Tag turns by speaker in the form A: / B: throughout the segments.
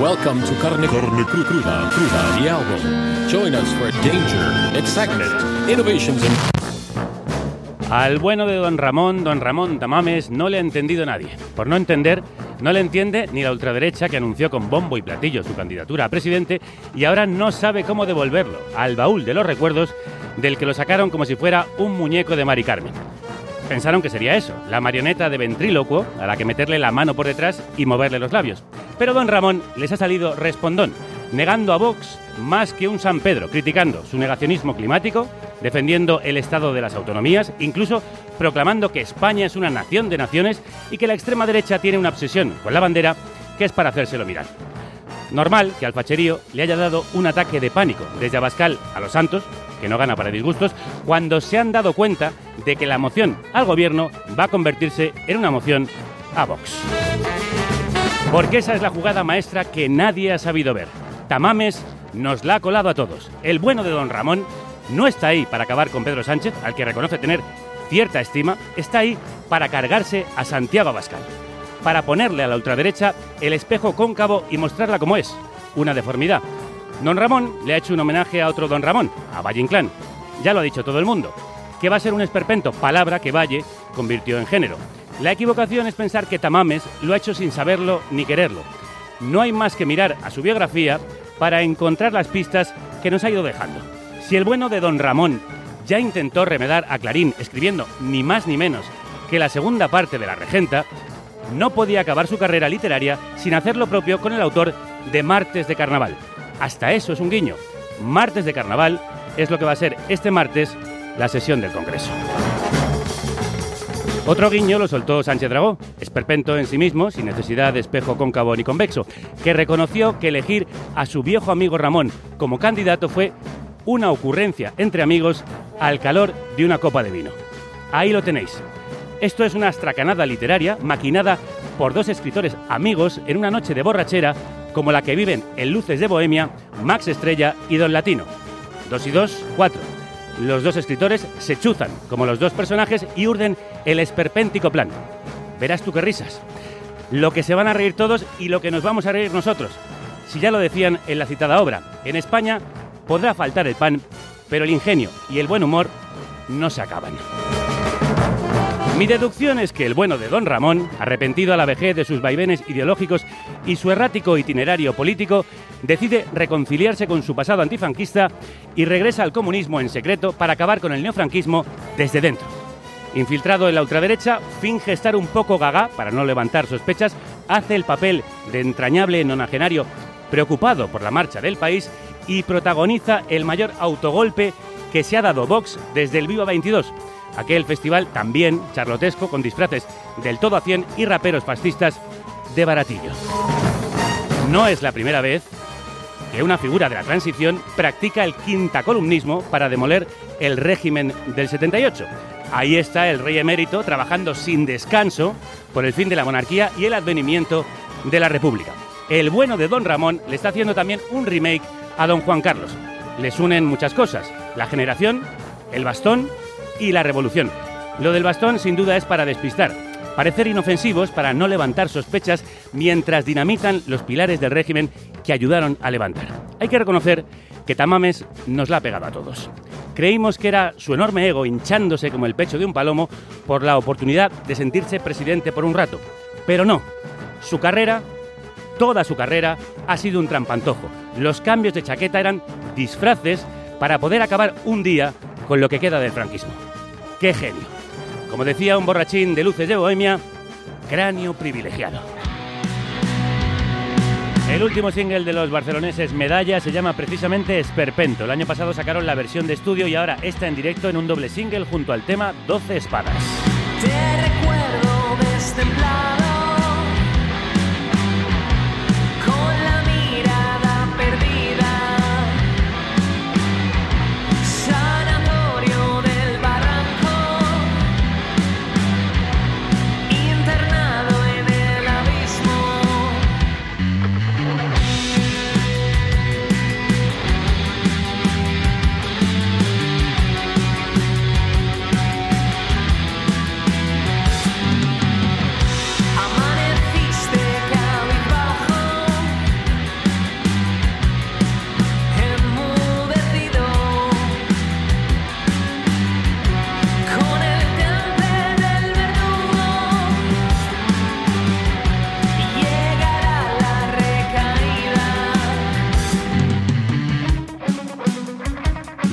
A: Welcome to Carne, Carne Cru- Cruda, Cruda, the album. Join us for danger, excitement, innovations, and
B: Al bueno de don Ramón, don Ramón Tamames, no le ha entendido nadie. Por no entender, no le entiende ni la ultraderecha que anunció con bombo y platillo su candidatura a presidente y ahora no sabe cómo devolverlo al baúl de los recuerdos del que lo sacaron como si fuera un muñeco de Mari Carmen. Pensaron que sería eso, la marioneta de ventrílocuo a la que meterle la mano por detrás y moverle los labios. Pero don Ramón les ha salido respondón, negando a Vox más que un San Pedro, criticando su negacionismo climático, defendiendo el estado de las autonomías, incluso proclamando que España es una nación de naciones y que la extrema derecha tiene una obsesión con la bandera que es para hacérselo mirar. Normal que al facherío le haya dado un ataque de pánico desde Abascal a los Santos, que no gana para disgustos, cuando se han dado cuenta de que la moción al gobierno va a convertirse en una moción a Vox. Porque esa es la jugada maestra que nadie ha sabido ver. Tamames nos la ha colado a todos. El bueno de don Ramón no está ahí para acabar con Pedro Sánchez, al que reconoce tener cierta estima, está ahí para cargarse a Santiago Abascal para ponerle a la ultraderecha el espejo cóncavo y mostrarla como es, una deformidad. Don Ramón le ha hecho un homenaje a otro Don Ramón, a Valle Inclán. Ya lo ha dicho todo el mundo, que va a ser un esperpento, palabra que Valle convirtió en género. La equivocación es pensar que Tamames lo ha hecho sin saberlo ni quererlo. No hay más que mirar a su biografía para encontrar las pistas que nos ha ido dejando. Si el bueno de Don Ramón ya intentó remedar a Clarín escribiendo ni más ni menos que la segunda parte de La Regenta, no podía acabar su carrera literaria sin hacer lo propio con el autor de Martes de Carnaval. Hasta eso es un guiño. Martes de Carnaval es lo que va a ser este martes la sesión del Congreso. Otro guiño lo soltó Sánchez Dragó, esperpento en sí mismo, sin necesidad de espejo cóncavo ni convexo, que reconoció que elegir a su viejo amigo Ramón como candidato fue una ocurrencia entre amigos al calor de una copa de vino. Ahí lo tenéis. Esto es una astracanada literaria maquinada por dos escritores amigos en una noche de borrachera como la que viven en Luces de Bohemia Max Estrella y Don Latino. Dos y dos, cuatro. Los dos escritores se chuzan como los dos personajes y urden el esperpéntico plan. Verás tú qué risas. Lo que se van a reír todos y lo que nos vamos a reír nosotros. Si ya lo decían en la citada obra, en España podrá faltar el pan, pero el ingenio y el buen humor no se acaban. Mi deducción es que el bueno de don Ramón, arrepentido a la vejez de sus vaivenes ideológicos y su errático itinerario político, decide reconciliarse con su pasado antifranquista y regresa al comunismo en secreto para acabar con el neofranquismo desde dentro. Infiltrado en la ultraderecha, finge estar un poco gaga para no levantar sospechas, hace el papel de entrañable nonagenario preocupado por la marcha del país y protagoniza el mayor autogolpe que se ha dado Vox desde el Viva 22 aquel festival también charlotesco con disfraces del todo a 100 y raperos fascistas de baratillo. No es la primera vez que una figura de la transición practica el quintacolumnismo para demoler el régimen del 78. Ahí está el rey emérito trabajando sin descanso por el fin de la monarquía y el advenimiento de la república. El bueno de Don Ramón le está haciendo también un remake a Don Juan Carlos. Les unen muchas cosas, la generación, el bastón y la revolución. Lo del bastón sin duda es para despistar, parecer inofensivos para no levantar sospechas mientras dinamitan los pilares del régimen que ayudaron a levantar. Hay que reconocer que Tamames nos la ha pegado a todos. Creímos que era su enorme ego hinchándose como el pecho de un palomo por la oportunidad de sentirse presidente por un rato. Pero no, su carrera, toda su carrera, ha sido un trampantojo. Los cambios de chaqueta eran disfraces para poder acabar un día con lo que queda del franquismo. ¡Qué genio! Como decía un borrachín de luces de Bohemia, cráneo privilegiado. El último single de los barceloneses Medalla se llama precisamente Esperpento. El año pasado sacaron la versión de estudio y ahora está en directo en un doble single junto al tema 12 espadas.
C: Te recuerdo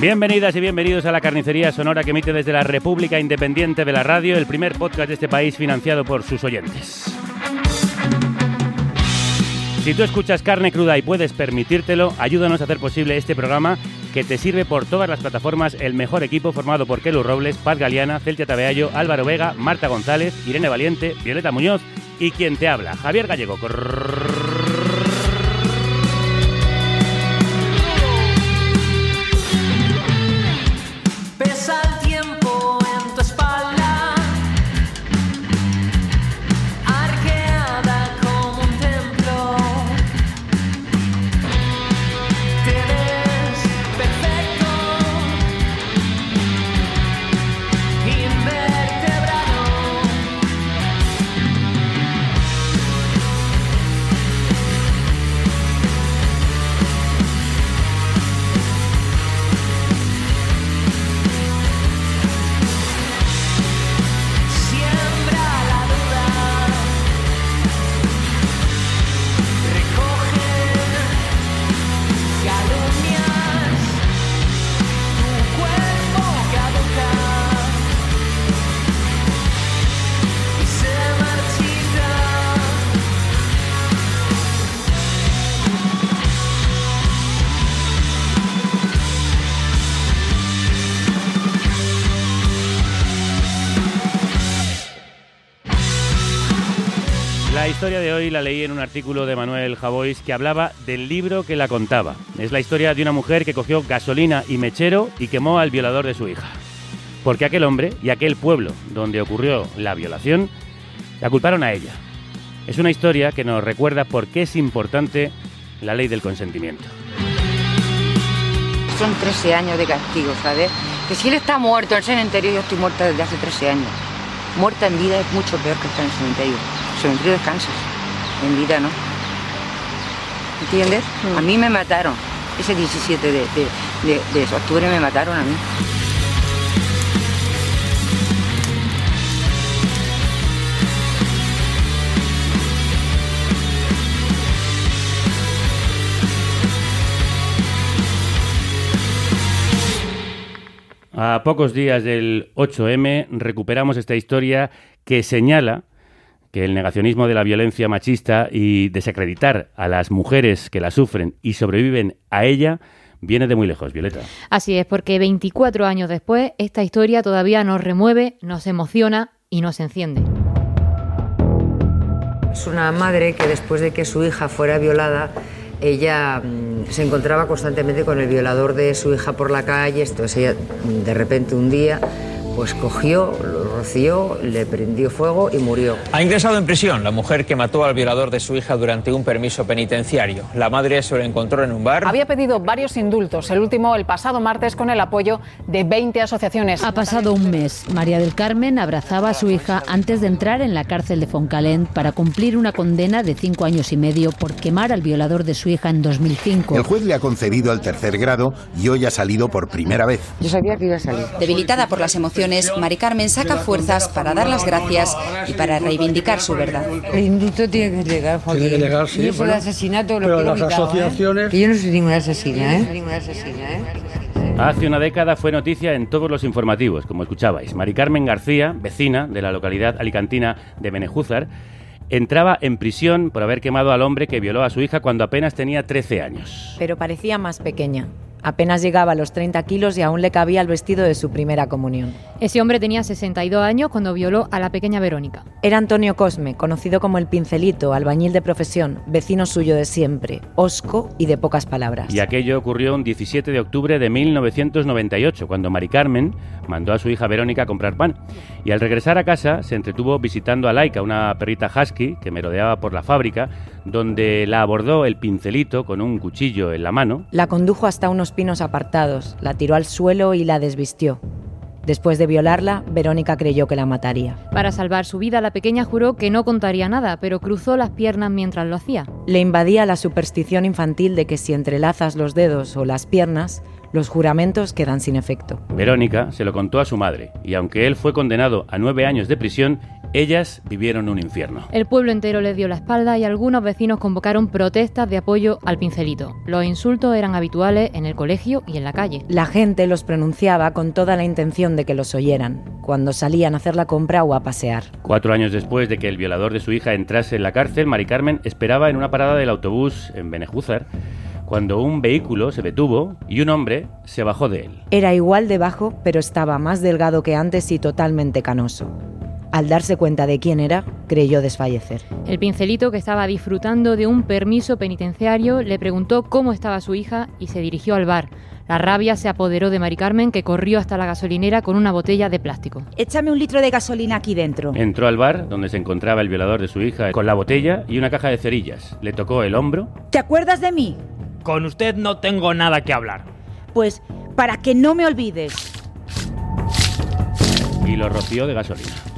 B: Bienvenidas y bienvenidos a la carnicería sonora que emite desde la República Independiente de la Radio, el primer podcast de este país financiado por sus oyentes. Si tú escuchas carne cruda y puedes permitírtelo, ayúdanos a hacer posible este programa que te sirve por todas las plataformas el mejor equipo formado por Kelu Robles, Paz Galeana, Celtia Tabeallo, Álvaro Vega, Marta González, Irene Valiente, Violeta Muñoz y quien te habla, Javier Gallego. Historia de hoy la leí en un artículo de Manuel Javois que hablaba del libro que la contaba. Es la historia de una mujer que cogió gasolina y mechero y quemó al violador de su hija. Porque aquel hombre y aquel pueblo donde ocurrió la violación la culparon a ella. Es una historia que nos recuerda por qué es importante la ley del consentimiento.
D: Son 13 años de castigo, ¿sabes? Que si él está muerto en el cementerio, yo estoy muerta desde hace 13 años. Muerta en vida es mucho peor que estar en el cementerio. El cementerio descansas, en vida no. ¿Entiendes? A mí me mataron. Ese 17 de, de, de- de octubre me mataron a mí.
B: A pocos días del 8M recuperamos esta historia que señala que el negacionismo de la violencia machista y desacreditar a las mujeres que la sufren y sobreviven a ella viene de muy lejos, Violeta.
E: Así es, porque 24 años después, esta historia todavía nos remueve, nos emociona y nos enciende.
F: Es una madre que después de que su hija fuera violada, ella mm, se encontraba constantemente con el violador de su hija por la calle. Entonces ella mm, de repente un día pues cogió, lo roció, le prendió fuego y murió.
G: Ha ingresado en prisión la mujer que mató al violador de su hija durante un permiso penitenciario. La madre se lo encontró en un bar.
H: Había pedido varios indultos, el último el pasado martes con el apoyo de 20 asociaciones.
I: Ha pasado un mes. María del Carmen abrazaba a su hija antes de entrar en la cárcel de Foncalent para cumplir una condena de cinco años y medio por quemar al violador de su hija en 2005.
J: El juez le ha concedido el tercer grado y hoy ha salido por primera vez.
D: Yo sabía que iba a salir.
K: Debilitada por las emociones, Mari Carmen saca fuerzas para dar las gracias y para reivindicar su verdad.
D: El indulto tiene que llegar, Joaquín.
L: Tiene que llegar, sí,
D: Y eso
L: bueno.
D: de asesinato lo
L: Pero las
D: ¿eh?
L: asociaciones-
D: Que yo no soy ninguna asesina, ¿eh?
B: Hace una década fue noticia en todos los informativos, como escuchabais. Mari Carmen García, vecina de la localidad alicantina de Benejúzar, entraba en prisión por haber quemado al hombre que violó a su hija cuando apenas tenía 13 años.
M: pero parecía más pequeña. Apenas llegaba a los 30 kilos y aún le cabía el vestido de su primera comunión.
E: Ese hombre tenía 62 años cuando violó a la pequeña Verónica.
M: Era Antonio Cosme, conocido como el Pincelito, albañil de profesión, vecino suyo de siempre, osco y de pocas palabras.
B: Y aquello ocurrió un 17 de octubre de 1998, cuando Mari Carmen mandó a su hija Verónica a comprar pan. Y al regresar a casa se entretuvo visitando a Laika, una perrita husky que merodeaba por la fábrica, donde la abordó el pincelito con un cuchillo en la mano.
M: La condujo hasta unos pinos apartados, la tiró al suelo y la desvistió. Después de violarla, Verónica creyó que la mataría.
E: Para salvar su vida, la pequeña juró que no contaría nada, pero cruzó las piernas mientras lo hacía.
M: Le invadía la superstición infantil de que si entrelazas los dedos o las piernas, los juramentos quedan sin efecto.
B: Verónica se lo contó a su madre, y aunque él fue condenado a nueve años de prisión, Ellas vivieron un infierno.
E: El pueblo entero les dio la espalda y algunos vecinos convocaron protestas de apoyo al pincelito. Los insultos eran habituales en el colegio y en la calle.
M: La gente los pronunciaba con toda la intención de que los oyeran, cuando salían a hacer la compra o a pasear.
B: Cuatro años después de que el violador de su hija entrase en la cárcel, Mari Carmen esperaba en una parada del autobús en Benejúzar cuando un vehículo se detuvo y un hombre se bajó de él.
M: Era igual de bajo, pero estaba más delgado que antes y totalmente canoso. Al darse cuenta de quién era, creyó desfallecer.
E: El pincelito, que estaba disfrutando de un permiso penitenciario, le preguntó cómo estaba su hija y se dirigió al bar. La rabia se apoderó de Mari Carmen, que corrió hasta la gasolinera con una botella de plástico.
L: Échame un litro de gasolina aquí dentro.
B: Entró al bar donde se encontraba el violador de su hija con la botella y una caja de cerillas. Le tocó el hombro.
L: ¿Te acuerdas de mí?
N: Con usted no tengo nada que hablar.
L: Pues para que no me olvides.
B: y lo roció de gasolina.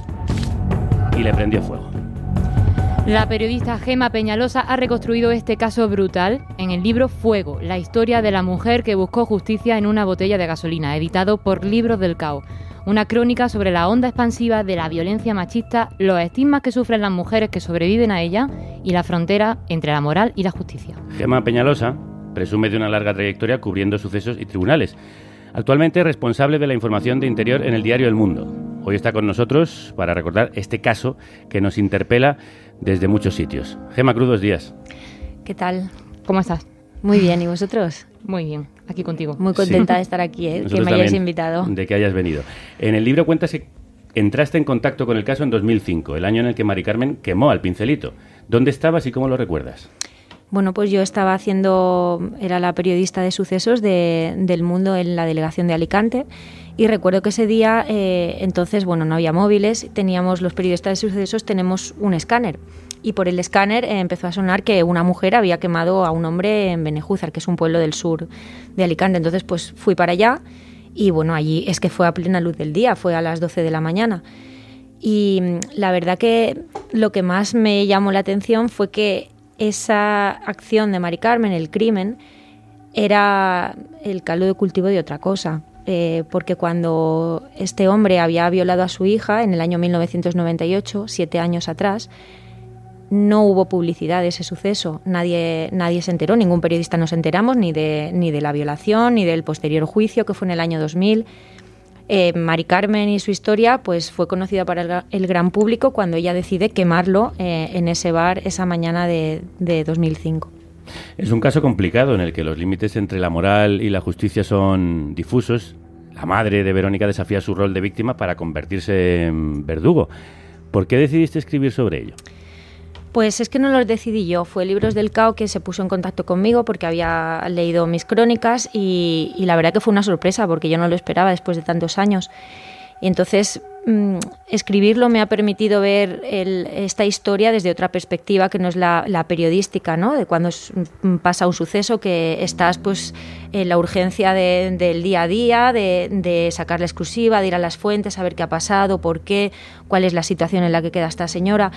B: Y le prendió fuego.
E: La periodista Gema Peñalosa ha reconstruido este caso brutal en el libro Fuego, la historia de la mujer que buscó justicia en una botella de gasolina, editado por Libros del Caos. Una crónica sobre la onda expansiva de la violencia machista, los estigmas que sufren las mujeres que sobreviven a ella y la frontera entre la moral y la justicia.
B: Gema Peñalosa presume de una larga trayectoria cubriendo sucesos y tribunales. Actualmente responsable de la información de interior en el diario El Mundo. Hoy está con nosotros para recordar este caso que nos interpela desde muchos sitios. Gema Cruz, dos días.
O: ¿Qué tal?
E: ¿Cómo estás?
O: Muy bien, ¿y vosotros?
E: Muy bien, aquí contigo.
O: Muy contenta
B: Sí.
O: de estar aquí, ¿eh? que me hayáis invitado.
B: De que hayas venido. En el libro cuentas que entraste en contacto con el caso en 2005, el año en el que Mari Carmen quemó al pincelito. ¿Dónde estabas y cómo lo recuerdas?
O: Bueno, pues yo estaba haciendo, era la periodista de sucesos de- del mundo en la delegación de Alicante y recuerdo que ese día, eh, entonces, bueno, no había móviles, teníamos los periodistas de sucesos, tenemos un escáner y por el escáner eh, empezó a sonar que una mujer había quemado a un hombre en Benejúzar, que es un pueblo del sur de Alicante. Entonces, pues fui para allá y bueno, allí es que fue a plena luz del día, fue a las 12 de la mañana. Y mm, la verdad que lo que más me llamó la atención fue que esa acción de Mari Carmen, el crimen, era el caldo de cultivo de otra cosa. Eh, porque cuando este hombre había violado a su hija en el año 1998, siete años atrás, no hubo publicidad de ese suceso. Nadie, nadie se enteró, ningún periodista nos enteramos ni de, ni de la violación, ni del posterior juicio, que fue en el año 2000. Eh, Mari Carmen y su historia pues fue conocida para el, gra- el gran público cuando ella decide quemarlo eh, en ese bar esa mañana de, de 2005.
B: Es un caso complicado en el que los límites entre la moral y la justicia son difusos. La madre de Verónica desafía su rol de víctima para convertirse en verdugo. ¿Por qué decidiste escribir sobre ello?
O: Pues es que no lo decidí yo, fue Libros del Cao que se puso en contacto conmigo porque había leído mis crónicas y, la verdad que fue una sorpresa porque yo no lo esperaba después de tantos años. Y entonces mm, escribirlo me ha permitido ver esta historia desde otra perspectiva que no es la, periodística, ¿no? De cuando mm, pasa un suceso que estás pues en la urgencia de- del día a día, de, de sacar la exclusiva, de ir a las fuentes, saber qué ha pasado, por qué, cuál es la situación en la que queda esta señora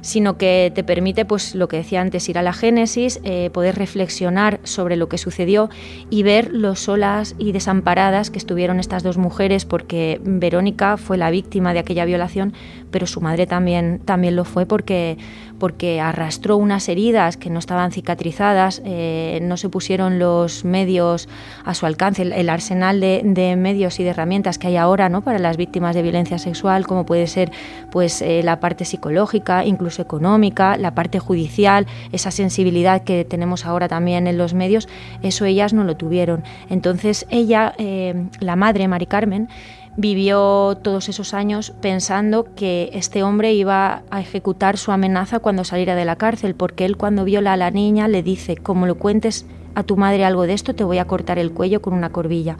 O: sino que te permite, pues lo que decía antes, ir a la génesis, eh, poder reflexionar sobre lo que sucedió y ver lo solas y desamparadas que estuvieron estas dos mujeres, porque Verónica fue la víctima de aquella violación, pero su madre también, también lo fue porque, porque arrastró unas heridas que no estaban cicatrizadas, eh, no se pusieron los medios a su alcance, el, arsenal de, de medios y de herramientas que hay ahora ¿no? para las víctimas de violencia sexual, como puede ser pues, eh, la parte psicológica, incluso económica, la parte judicial, esa sensibilidad que tenemos ahora también en los medios, eso ellas no lo tuvieron. Entonces ella, eh, la madre, Mari Carmen, vivió todos esos años pensando que este hombre iba a ejecutar su amenaza cuando saliera de la cárcel, porque él cuando viola a la niña le dice, como lo cuentes a tu madre algo de esto, te voy a cortar el cuello con una corbilla.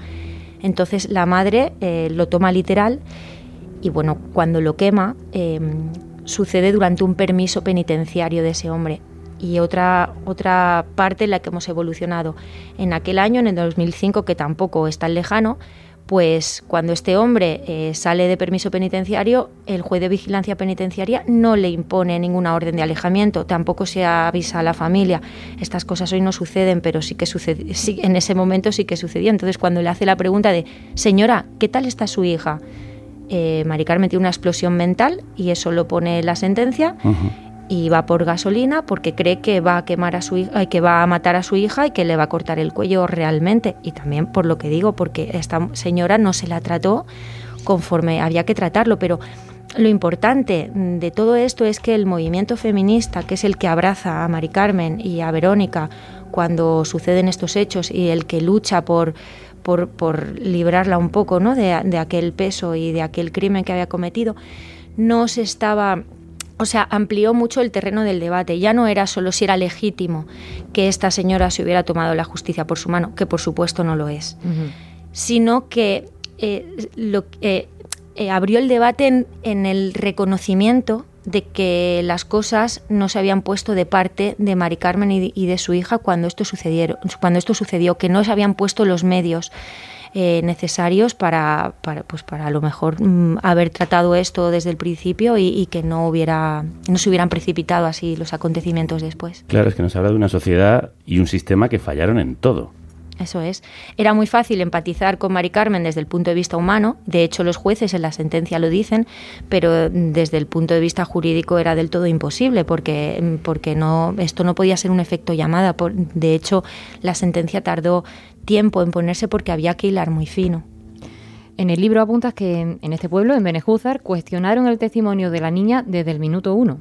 O: Entonces la madre eh, lo toma literal y bueno, cuando lo quema, eh, sucede durante un permiso penitenciario de ese hombre. Y otra, otra parte en la que hemos evolucionado. En aquel año, en el 2005, que tampoco es tan lejano, pues cuando este hombre eh, sale de permiso penitenciario, el juez de vigilancia penitenciaria no le impone ninguna orden de alejamiento, tampoco se avisa a la familia. Estas cosas hoy no suceden, pero sí que sucede, sí, en ese momento sí que sucedió. Entonces, cuando le hace la pregunta de, señora, ¿qué tal está su hija? eh, Mari tiene una explosión mental y eso lo pone la sentencia y va por gasolina porque cree que va a quemar a su hija, que va a matar a su hija y que le va a cortar el cuello realmente. Y también por lo que digo, porque esta señora no se la trató conforme había que tratarlo, pero lo importante de todo esto es que el movimiento feminista, que es el que abraza a Mari Carmen y a Verónica cuando suceden estos hechos y el que lucha por, por, por librarla un poco ¿no? de, de aquel peso y de aquel crimen que había cometido, no se estaba o sea, amplió mucho el terreno del debate. Ya no era solo si era legítimo que esta señora se hubiera tomado la justicia por su mano, que por supuesto no lo es, sino que eh, lo, eh, eh, abrió el debate en, en el reconocimiento de que las cosas no se habían puesto de parte de Mari Carmen y de, y de su hija cuando esto, sucedieron, cuando esto sucedió, que no se habían puesto los medios eh, necesarios para, para, pues para a lo mejor mm, haber tratado esto desde el principio y, y que no hubiera no se hubieran precipitado así los acontecimientos después.
B: Claro, es que nos habla de una sociedad y un sistema que fallaron en todo.
O: Eso es. Era muy fácil empatizar con Mari Carmen desde el punto de vista humano. De hecho, los jueces en la sentencia lo dicen, pero desde el punto de vista jurídico era del todo imposible porque, porque no, esto no podía ser un efecto llamada. Por- De hecho, la sentencia tardó tiempo en ponerse porque había que hilar muy fino.
E: En el libro apuntas que en este pueblo, en Benejúzar, cuestionaron el testimonio de la niña desde el minuto uno.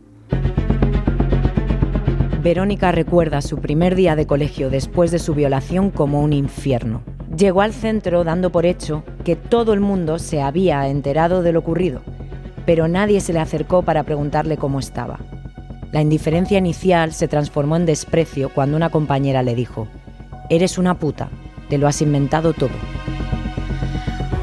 M: Verónica recuerda su primer día de colegio después de su violación como un infierno. Llegó al centro dando por hecho que todo el mundo se había enterado de lo ocurrido, pero nadie se le acercó para preguntarle cómo estaba. La indiferencia inicial se transformó en desprecio cuando una compañera le dijo, Eres una puta, te lo has inventado todo.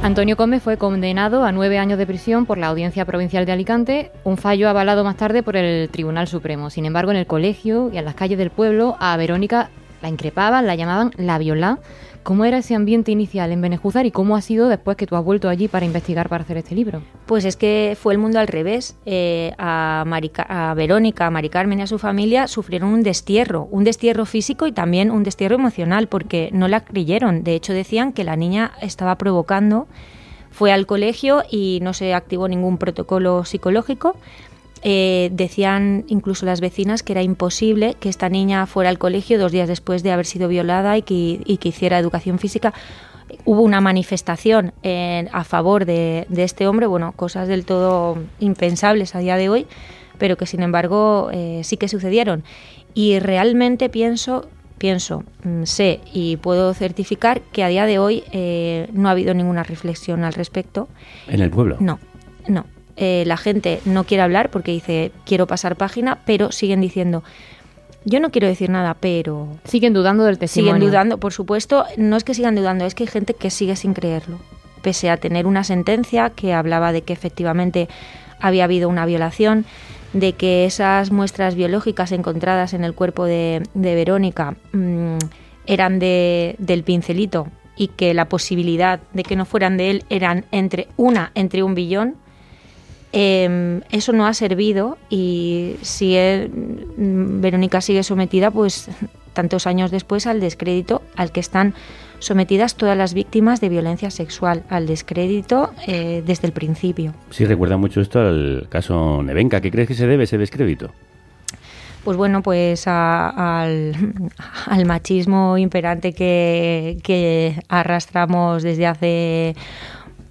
E: Antonio Gómez fue condenado a nueve años de prisión por la Audiencia Provincial de Alicante, un fallo avalado más tarde por el Tribunal Supremo. Sin embargo, en el colegio y en las calles del pueblo, a Verónica la increpaban, la llamaban la violá. ¿Cómo era ese ambiente inicial en Benejúzar y cómo ha sido después que tú has vuelto allí para investigar, para hacer este libro?
O: Pues es que fue el mundo al revés. Eh, a, Verónica, a Mari Carmen y a su familia sufrieron un destierro, un destierro físico y también un destierro emocional, porque no la creyeron. De hecho, decían que la niña estaba provocando, fue al colegio y no se activó ningún protocolo psicológico. Eh, decían incluso las vecinas que era imposible que esta niña fuera al colegio dos días después de haber sido violada y que, y que hiciera educación física hubo una manifestación eh, a favor de, de este hombre, bueno, cosas del todo impensables a día de hoy, pero que sin embargo eh, sí que sucedieron. Y realmente pienso, pienso, mm, sé y puedo certificar que a día de hoy eh, no ha habido ninguna reflexión al respecto.
B: En el pueblo.
O: No, no. Eh, la gente no quiere hablar porque dice quiero pasar página, pero siguen diciendo yo no quiero decir nada, pero
E: Siguen dudando del testimonio.
O: siguen dudando, por supuesto, no es que sigan dudando, es que hay gente que sigue sin creerlo, pese a tener una sentencia que hablaba de que efectivamente había habido una violación, de que esas muestras biológicas encontradas en el cuerpo de, de Verónica mm, eran de, del pincelito y que la posibilidad de que no fueran de él eran entre una entre un billón. Eh, eso no ha servido y sigue, mm, Verónica sigue sometida, pues tantos años después, al descrédito al que están sometidas todas las víctimas de violencia sexual, al descrédito eh, desde el principio.
B: Sí, recuerda mucho esto al caso Nevenka. ¿Qué crees que se debe ese descrédito?
O: Pues bueno, pues a- al, al machismo imperante que, que arrastramos desde hace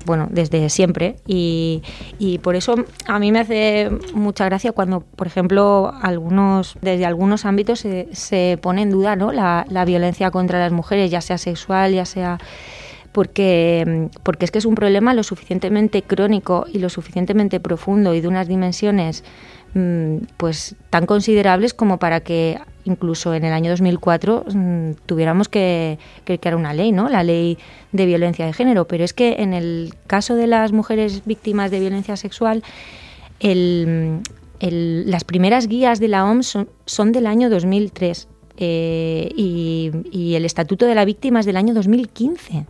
O: bueno, desde siempre y, y por eso a mí me hace mucha gracia cuando, por ejemplo, algunos desde algunos ámbitos se, se pone en duda ¿no? la, la violencia contra las mujeres, ya sea sexual, ya sea porque, porque es que es un problema lo suficientemente crónico y lo suficientemente profundo y de unas dimensiones pues tan considerables como para que incluso en el año 2004 mm, tuviéramos que, que crear una ley, ¿no? La ley de violencia de género. Pero es que en el caso de las mujeres víctimas de violencia sexual, el- las primeras guías de la OMS son, son del año 2003 eh, y, y el Estatuto de la Víctima es del año 2015,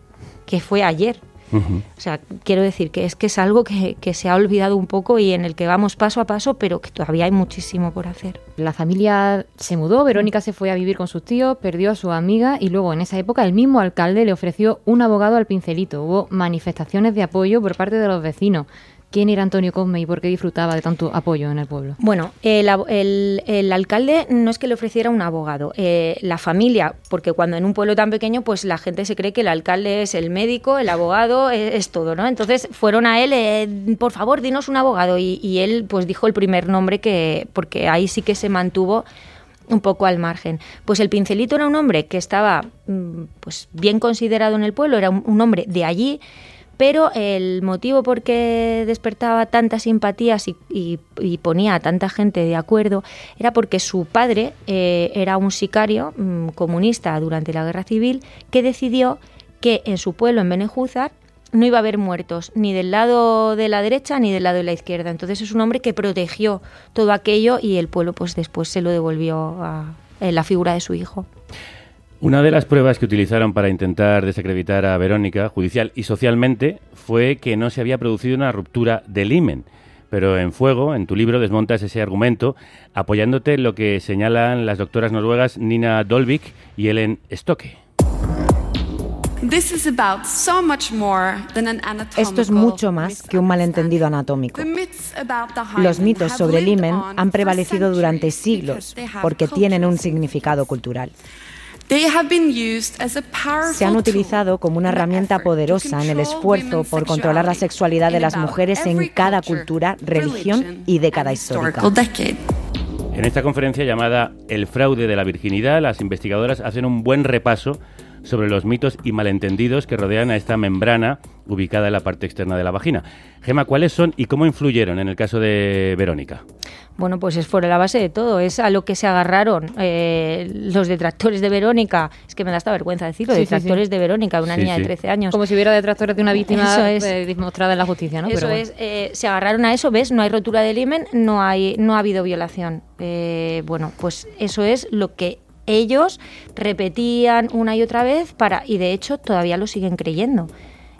O: que fue ayer. O sea, quiero decir que es que es algo que, que se ha olvidado un poco y en el que vamos paso a paso, pero que todavía hay muchísimo por hacer.
E: La familia se mudó, Verónica se fue a vivir con sus tíos, perdió a su amiga y luego en esa época el mismo alcalde le ofreció un abogado al pincelito. Hubo manifestaciones de apoyo por parte de los vecinos. ¿Quién era Antonio Cosme y por qué disfrutaba de tanto apoyo en el pueblo?
O: Bueno, el, el- alcalde no es que le ofreciera un abogado, eh, la familia, porque cuando en un pueblo tan pequeño, pues la gente se cree que el alcalde es el médico, el abogado, es, es todo, ¿no? Entonces fueron a él, eh, por favor, dinos un abogado, y, él pues dijo el primer nombre que, porque ahí sí que se mantuvo un poco al margen. Pues el pincelito era un hombre que estaba mm, pues bien considerado en el pueblo, era un hombre de allí, pero el motivo por qué despertaba tantas simpatías y, ponía a tanta gente de acuerdo era porque su padre eh, era un sicario mm, comunista durante la guerra civil que decidió que en su pueblo, en Benejúzar, no iba a haber muertos ni del lado de la derecha ni del lado de la izquierda. Entonces es un hombre que protegió todo aquello y el pueblo pues después se lo devolvió a la figura de su hijo.
B: Una de las pruebas que utilizaron para intentar desacreditar a Verónica, judicial y socialmente, fue que no se había producido una ruptura del himen. Pero en Fuego, en tu libro, desmontas ese argumento apoyándote en lo que señalan las doctoras noruegas Nina Dolvik y Ellen Stokke.
P: This is about so much more than an anatomical
M: Esto es mucho más que un malentendido anatómico.
P: The myths about the hymen
M: Los mitos
P: have
M: sobre el himen han
P: for
M: prevalecido durante
P: centuries
M: siglos
P: because they have
M: porque tienen un
P: cultural
M: significado cultural.
P: They have been used as a powerful
M: Se han
P: tool
M: utilizado como una herramienta poderosa en el esfuerzo por controlar la sexualidad de las mujeres en cada cultura, religión y década histórica.
P: historical decade.
B: En esta conferencia llamada El fraude de la virginidad, las investigadoras hacen un buen repaso sobre los mitos y malentendidos que rodean a esta membrana ubicada en la parte externa de la vagina. Gema, ¿cuáles son y cómo influyeron en el caso de Verónica?
O: Bueno, pues es fuera la base de todo, es a lo que se agarraron eh, los detractores de Verónica, es que me da esta vergüenza decirlo,
E: Sí, sí,
O: detractores
E: sí.
O: de Verónica, una
E: Sí,
O: niña
E: sí.
O: de 13 años.
E: Como si hubiera detractores de una víctima
O: es.
E: eh, demostrada en la justicia, ¿no?
O: Eso
E: Pero bueno.
O: es, eh, se agarraron a eso, ¿ves? No hay rotura del himen, no, hay, no ha habido violación. Eh, bueno, pues eso es lo que ellos repetían una y otra vez para y de hecho todavía lo siguen creyendo.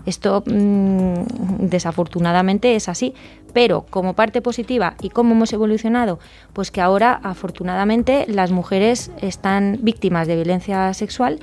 O: Esto mm, desafortunadamente es así, pero como parte positiva y cómo hemos evolucionado, pues que ahora afortunadamente las mujeres están víctimas de violencia sexual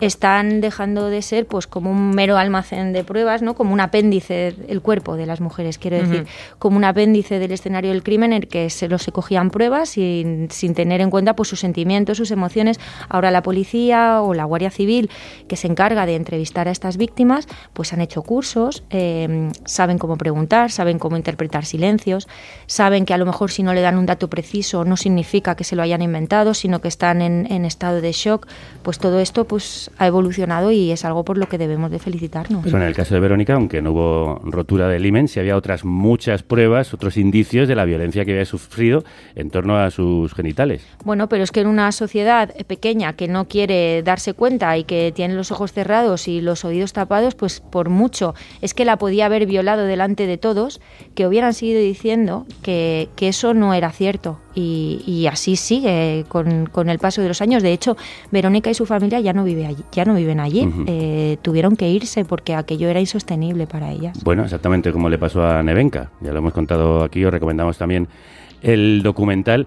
O: están dejando de ser pues como un mero almacén de pruebas, ¿no? Como un apéndice el cuerpo de las mujeres, quiero decir, como un apéndice del escenario del crimen en el que se los se cogían pruebas sin, sin tener en cuenta pues sus sentimientos, sus emociones. Ahora la policía o la Guardia Civil que se encarga de entrevistar a estas víctimas, pues han hecho cursos, eh, saben cómo preguntar, saben cómo interpretar silencios, saben que a lo mejor si no le dan un dato preciso no significa que se lo hayan inventado, sino que están en, en estado de shock. Pues todo esto pues ha evolucionado y es algo por lo que debemos de felicitarnos.
B: Pues bueno, en el caso de Verónica, aunque no hubo rotura del himen, sí había otras muchas pruebas, otros indicios de la violencia que había sufrido en torno a sus genitales.
O: Bueno, pero es que en una sociedad pequeña que no quiere darse cuenta y que tiene los ojos cerrados y los oídos tapados, pues por mucho es que la podía haber violado delante de todos, que hubieran seguido diciendo que, que eso no era cierto. Y, y así sigue con, con el paso de los años. De hecho, Verónica y su familia ya no, vive allí, ya no viven allí. Eh, tuvieron que irse porque aquello era insostenible para ellas.
B: Bueno, exactamente como le pasó a Nevenka. Ya lo hemos contado aquí, os recomendamos también el documental.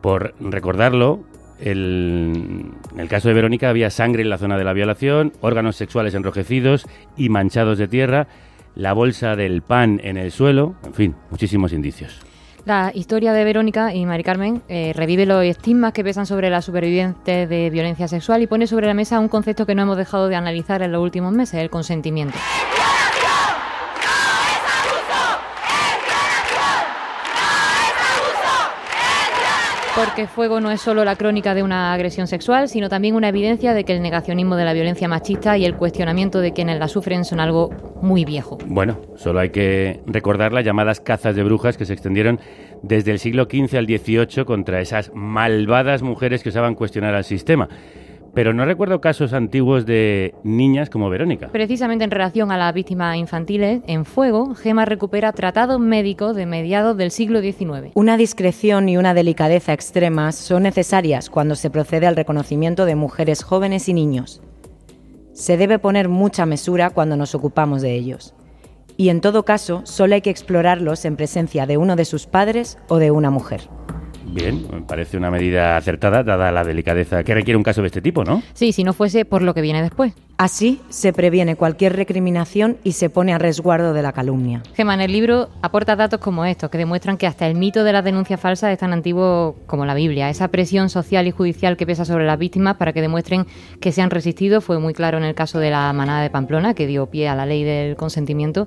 B: Por recordarlo, el- en el caso de Verónica había sangre en la zona de la violación, órganos sexuales enrojecidos y manchados de tierra, la bolsa del pan en el suelo, en fin, muchísimos indicios.
E: La historia de Verónica y Mari Carmen eh, revive los estigmas que pesan sobre las supervivientes de violencia sexual y pone sobre la mesa un concepto que no hemos dejado de analizar en los últimos meses, el consentimiento. Porque Fuego no es solo la crónica de una agresión sexual, sino también una evidencia de que el negacionismo de la violencia machista y el cuestionamiento de quienes la sufren son algo muy viejo.
B: Bueno, solo hay que recordar las llamadas cazas de brujas que se extendieron desde el siglo XV al XVIII contra esas malvadas mujeres que osaban cuestionar al sistema. Pero no recuerdo casos antiguos de niñas como Verónica.
E: Precisamente en relación a las víctimas infantiles, en Fuego, Gema recupera tratados médicos de mediados del siglo XIX.
M: Una discreción y una delicadeza extremas son necesarias cuando se procede al reconocimiento de mujeres jóvenes y niños. Se debe poner mucha mesura cuando nos ocupamos de ellos. Y en todo caso, solo hay que explorarlos en presencia de uno de sus padres o de una mujer.
B: Bien, me parece una medida acertada, dada la delicadeza que requiere un caso de este tipo, ¿no?
E: Sí, si no fuese por lo que viene después.
M: Así se previene cualquier recriminación y se pone a resguardo de la calumnia.
E: Gemma, en el libro aporta datos como estos, que demuestran que hasta el mito de las denuncias falsas es tan antiguo como la Biblia. Esa presión social y judicial que pesa sobre las víctimas para que demuestren que se han resistido fue muy claro en el caso de la manada de Pamplona, que dio pie a la ley del consentimiento.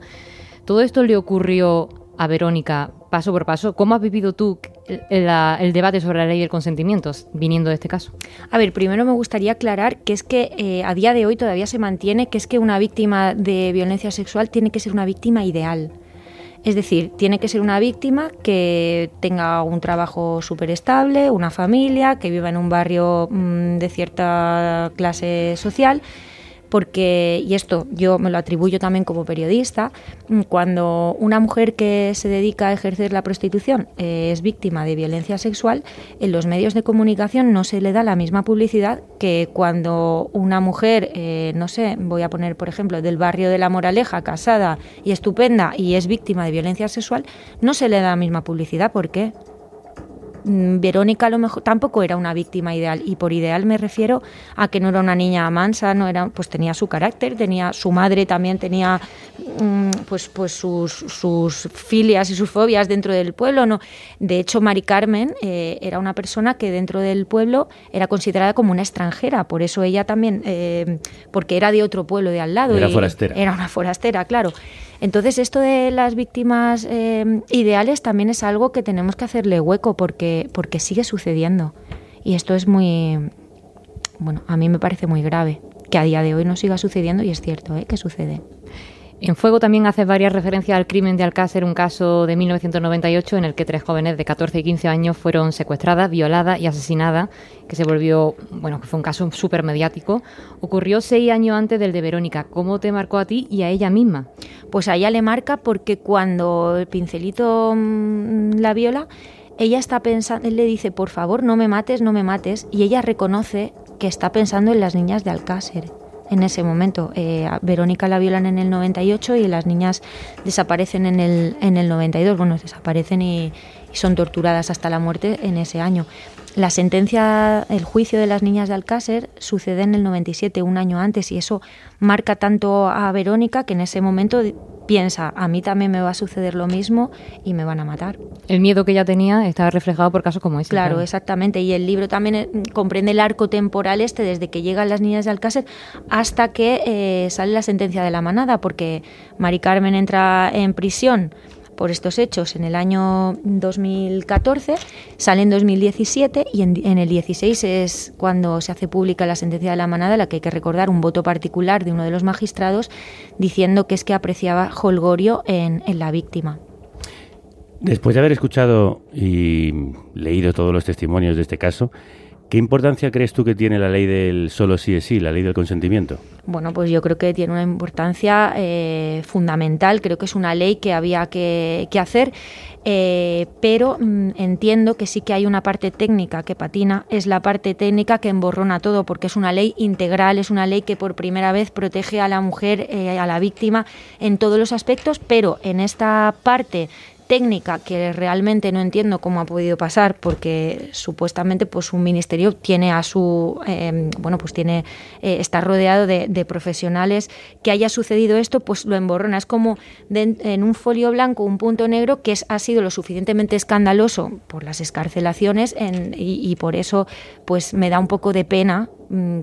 E: Todo esto le ocurrió a Verónica paso por paso. ¿Cómo has vivido tú el, debate sobre la ley del consentimiento viniendo de este caso?
O: A ver, primero me gustaría aclarar que es que eh, a día de hoy todavía se mantiene que es que una víctima de violencia sexual tiene que ser una víctima ideal. Es decir, tiene que ser una víctima que tenga un trabajo súper estable, una familia, que viva en un barrio mm, de cierta clase social porque, y esto yo me lo atribuyo también como periodista, mm, cuando una mujer que se dedica a ejercer la prostitución eh, es víctima de violencia sexual, en los medios de comunicación no se le da la misma publicidad que cuando una mujer, eh, no sé, voy a poner por ejemplo, del barrio de La Moraleja, casada y estupenda y es víctima de violencia sexual, no se le da la misma publicidad. ¿Por qué? Mm, Verónica a lo mejor tampoco era una víctima ideal y por ideal me refiero a que no era una niña mansa, no era, pues tenía su carácter, tenía su madre también tenía mm, pues pues sus, sus filias y sus fobias dentro del pueblo, no. De hecho, Mari Carmen eh, era una persona que dentro del pueblo era considerada como una extranjera, por eso ella también, eh, porque era de otro pueblo de al lado.
B: Era
O: y
B: forastera.
O: Era una forastera, claro. Entonces, esto de las víctimas eh, ideales también es algo que tenemos que hacerle hueco porque, porque sigue sucediendo. Y esto es muy, bueno, a mí me parece muy grave que a día de hoy no siga sucediendo y es cierto ¿eh? que sucede.
E: En Fuego también haces varias referencias al crimen de Alcácer, un caso de 1998 en el que tres jóvenes de 14 y 15 años fueron secuestradas, violadas y asesinadas, que se volvió, bueno, que fue un caso súper mediático. Ocurrió seis años antes del de Verónica. ¿Cómo te marcó a ti y a ella misma?
O: Pues a ella le marca porque cuando el pincelito mm, la viola, ella está pensando, él le dice, por favor, no me mates, no me mates, y ella reconoce que está pensando en las niñas de Alcácer en ese momento. Eh, Verónica la violan en el 98 y las niñas desaparecen en el, en el 92. Bueno, desaparecen y, y son torturadas hasta la muerte en ese año. La sentencia, el juicio de las niñas de Alcácer sucede en el 97, un año antes, y eso marca tanto a Verónica que en ese momento piensa, a mí también me va a suceder lo mismo y me van a matar.
E: El miedo que ella tenía estaba reflejado por casos como ese.
O: Claro, exactamente. Y el libro también eh, comprende el arco temporal este, desde que llegan las niñas de Alcácer hasta que eh, sale la sentencia de la manada, porque Mari Carmen entra en prisión por estos hechos en el año 2014, sale en 2017 y en, el 16 es cuando se hace pública la sentencia de la manada, la que hay que recordar un voto particular de uno de los magistrados diciendo que es que apreciaba holgorio en, en la víctima.
B: Después de haber escuchado y leído todos los testimonios de este caso, ¿qué importancia crees tú que tiene la ley del solo sí es sí, la ley del consentimiento?
O: Bueno, pues yo creo que tiene una importancia eh, fundamental, creo que es una ley que había que, hacer, eh, pero mm, entiendo que sí que hay una parte técnica que patina, es la parte técnica que emborrona todo, porque es una ley integral, es una ley que por primera vez protege a la mujer, eh, a la víctima en todos los aspectos, pero en esta parte técnica que realmente no entiendo cómo ha podido pasar porque supuestamente pues un ministerio tiene a su eh, bueno pues tiene eh, está rodeado de, profesionales que haya sucedido esto pues lo emborrona. Es como en un folio blanco un punto negro que ha sido lo suficientemente escandaloso por las escarcelaciones en, y, y por eso pues me da un poco de pena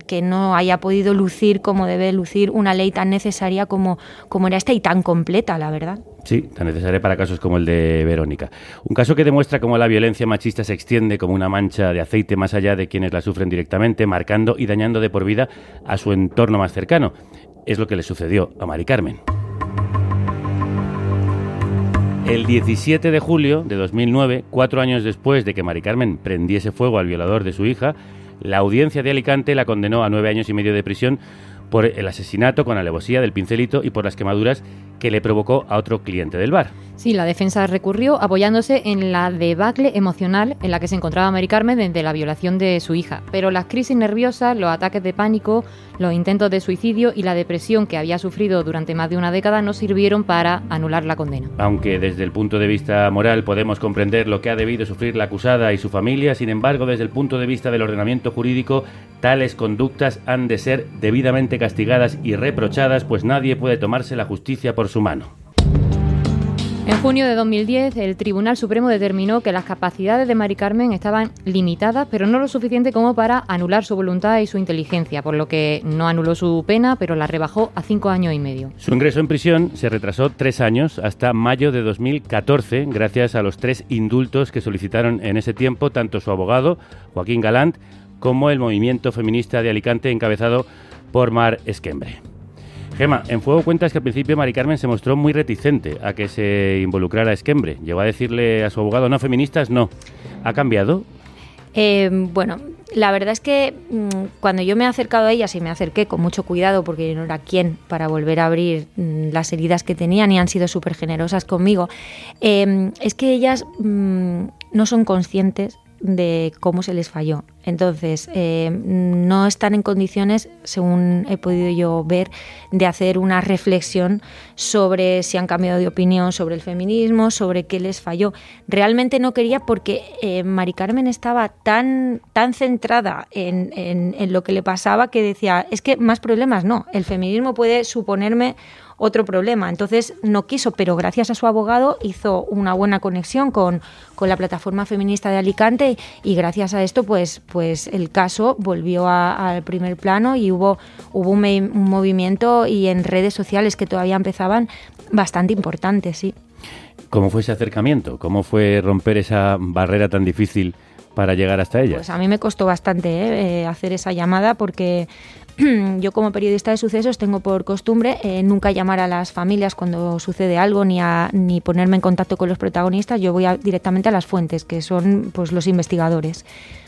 O: que no haya podido lucir como debe lucir una ley tan necesaria como, como era esta y tan completa, la verdad.
B: Sí, tan necesaria para casos como el de Verónica. Un caso que demuestra cómo la violencia machista se extiende como una mancha de aceite más allá de quienes la sufren directamente, marcando y dañando de por vida a su entorno más cercano. Es lo que le sucedió a Mari Carmen. El 17 de julio de 2009, cuatro años después de que Mari Carmen prendiese fuego al violador de su hija, la audiencia de Alicante la condenó a nueve años y medio de prisión por el asesinato con alevosía del pincelito y por las quemaduras que le provocó a otro cliente del bar.
E: Sí, la defensa recurrió apoyándose en la debacle emocional en la que se encontraba Mari Carmen desde la violación de su hija. Pero las crisis nerviosas, los ataques de pánico, los intentos de suicidio y la depresión que había sufrido durante más de una década no sirvieron para anular la condena.
B: Aunque desde el punto de vista moral podemos comprender lo que ha debido sufrir la acusada y su familia, sin embargo, desde el punto de vista del ordenamiento jurídico, tales conductas han de ser debidamente castigadas y reprochadas, pues nadie puede tomarse la justicia por su mano.
E: En junio de 2010, el Tribunal Supremo determinó que las capacidades de Mari Carmen estaban limitadas, pero no lo suficiente como para anular su voluntad y su inteligencia, por lo que no anuló su pena, pero la rebajó a cinco años y medio.
B: Su ingreso en prisión se retrasó tres años hasta mayo de 2014, gracias a los tres indultos que solicitaron en ese tiempo tanto su abogado, Joaquín Galant, como el movimiento feminista de Alicante encabezado por Mar Esquembre. Gema, en Fuego cuentas que al principio Mari Carmen se mostró muy reticente a que se involucrara Esquembre. Llegó a decirle a su abogado, no, feministas, no. ¿Ha cambiado?
O: Eh, bueno, la verdad es que mm, cuando yo me he acercado a ellas y me acerqué con mucho cuidado porque yo no era quien para volver a abrir mm, las heridas que tenían y han sido súper generosas conmigo, eh, es que ellas mm, no son conscientes de cómo se les falló. Entonces, eh, no están en condiciones, según he podido yo ver, de hacer una reflexión sobre si han cambiado de opinión sobre el feminismo, sobre qué les falló. Realmente no quería porque eh, Mari Carmen estaba tan, tan centrada en, en- en lo que le pasaba que decía, es que más problemas no, el feminismo puede suponerme otro problema. Entonces no quiso, pero gracias a su abogado hizo una buena conexión con, con la plataforma feminista de Alicante y gracias a esto pues, pues el caso volvió al primer plano y hubo, hubo un, movimiento y en redes sociales que todavía empezaban bastante importante, sí.
B: ¿Cómo fue ese acercamiento? ¿Cómo fue romper esa barrera tan difícil para llegar hasta ella?
O: Pues a mí me costó bastante ¿eh? Eh, hacer esa llamada porque yo como periodista de sucesos tengo por costumbre eh, nunca llamar a las familias cuando sucede algo ni, a, ni ponerme en contacto con los protagonistas. Yo voy a- directamente a las fuentes, que son pues los investigadores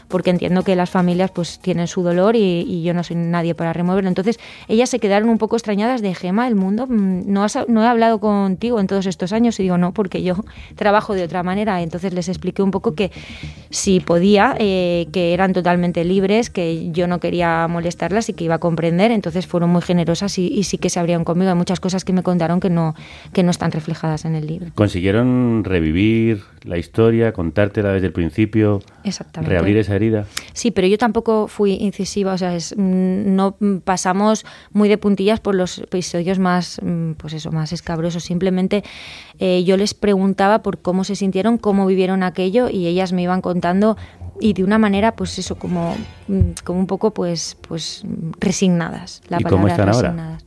O: porque entiendo que las familias pues tienen su dolor y, yo no soy nadie para removerlo. Entonces ellas se quedaron un poco extrañadas de Gema, el mundo, mm, no, has- no he hablado contigo en todos estos años y digo no, porque yo trabajo de otra manera. Entonces les expliqué un poco que si podía, eh, que eran totalmente libres, que yo no quería molestarlas y que iba a comprender. Entonces fueron muy generosas y, y sí que se abrieron conmigo. Hay muchas cosas que me contaron que no, que no están reflejadas en el libro.
B: ¿Consiguieron revivir la historia, contártela desde el principio,
O: Exactamente.
B: reabrir esa herida?
O: Sí, pero yo tampoco fui incisiva, o sea, es, mm, no pasamos muy de puntillas por los episodios más, mm, pues eso, más escabrosos. Simplemente eh, yo les preguntaba por cómo se sintieron, cómo vivieron aquello y ellas me iban contando y de una manera, pues eso, como, mm, como un poco, pues, pues resignadas. La
B: ¿Y cómo están ahora?
O: resignadas.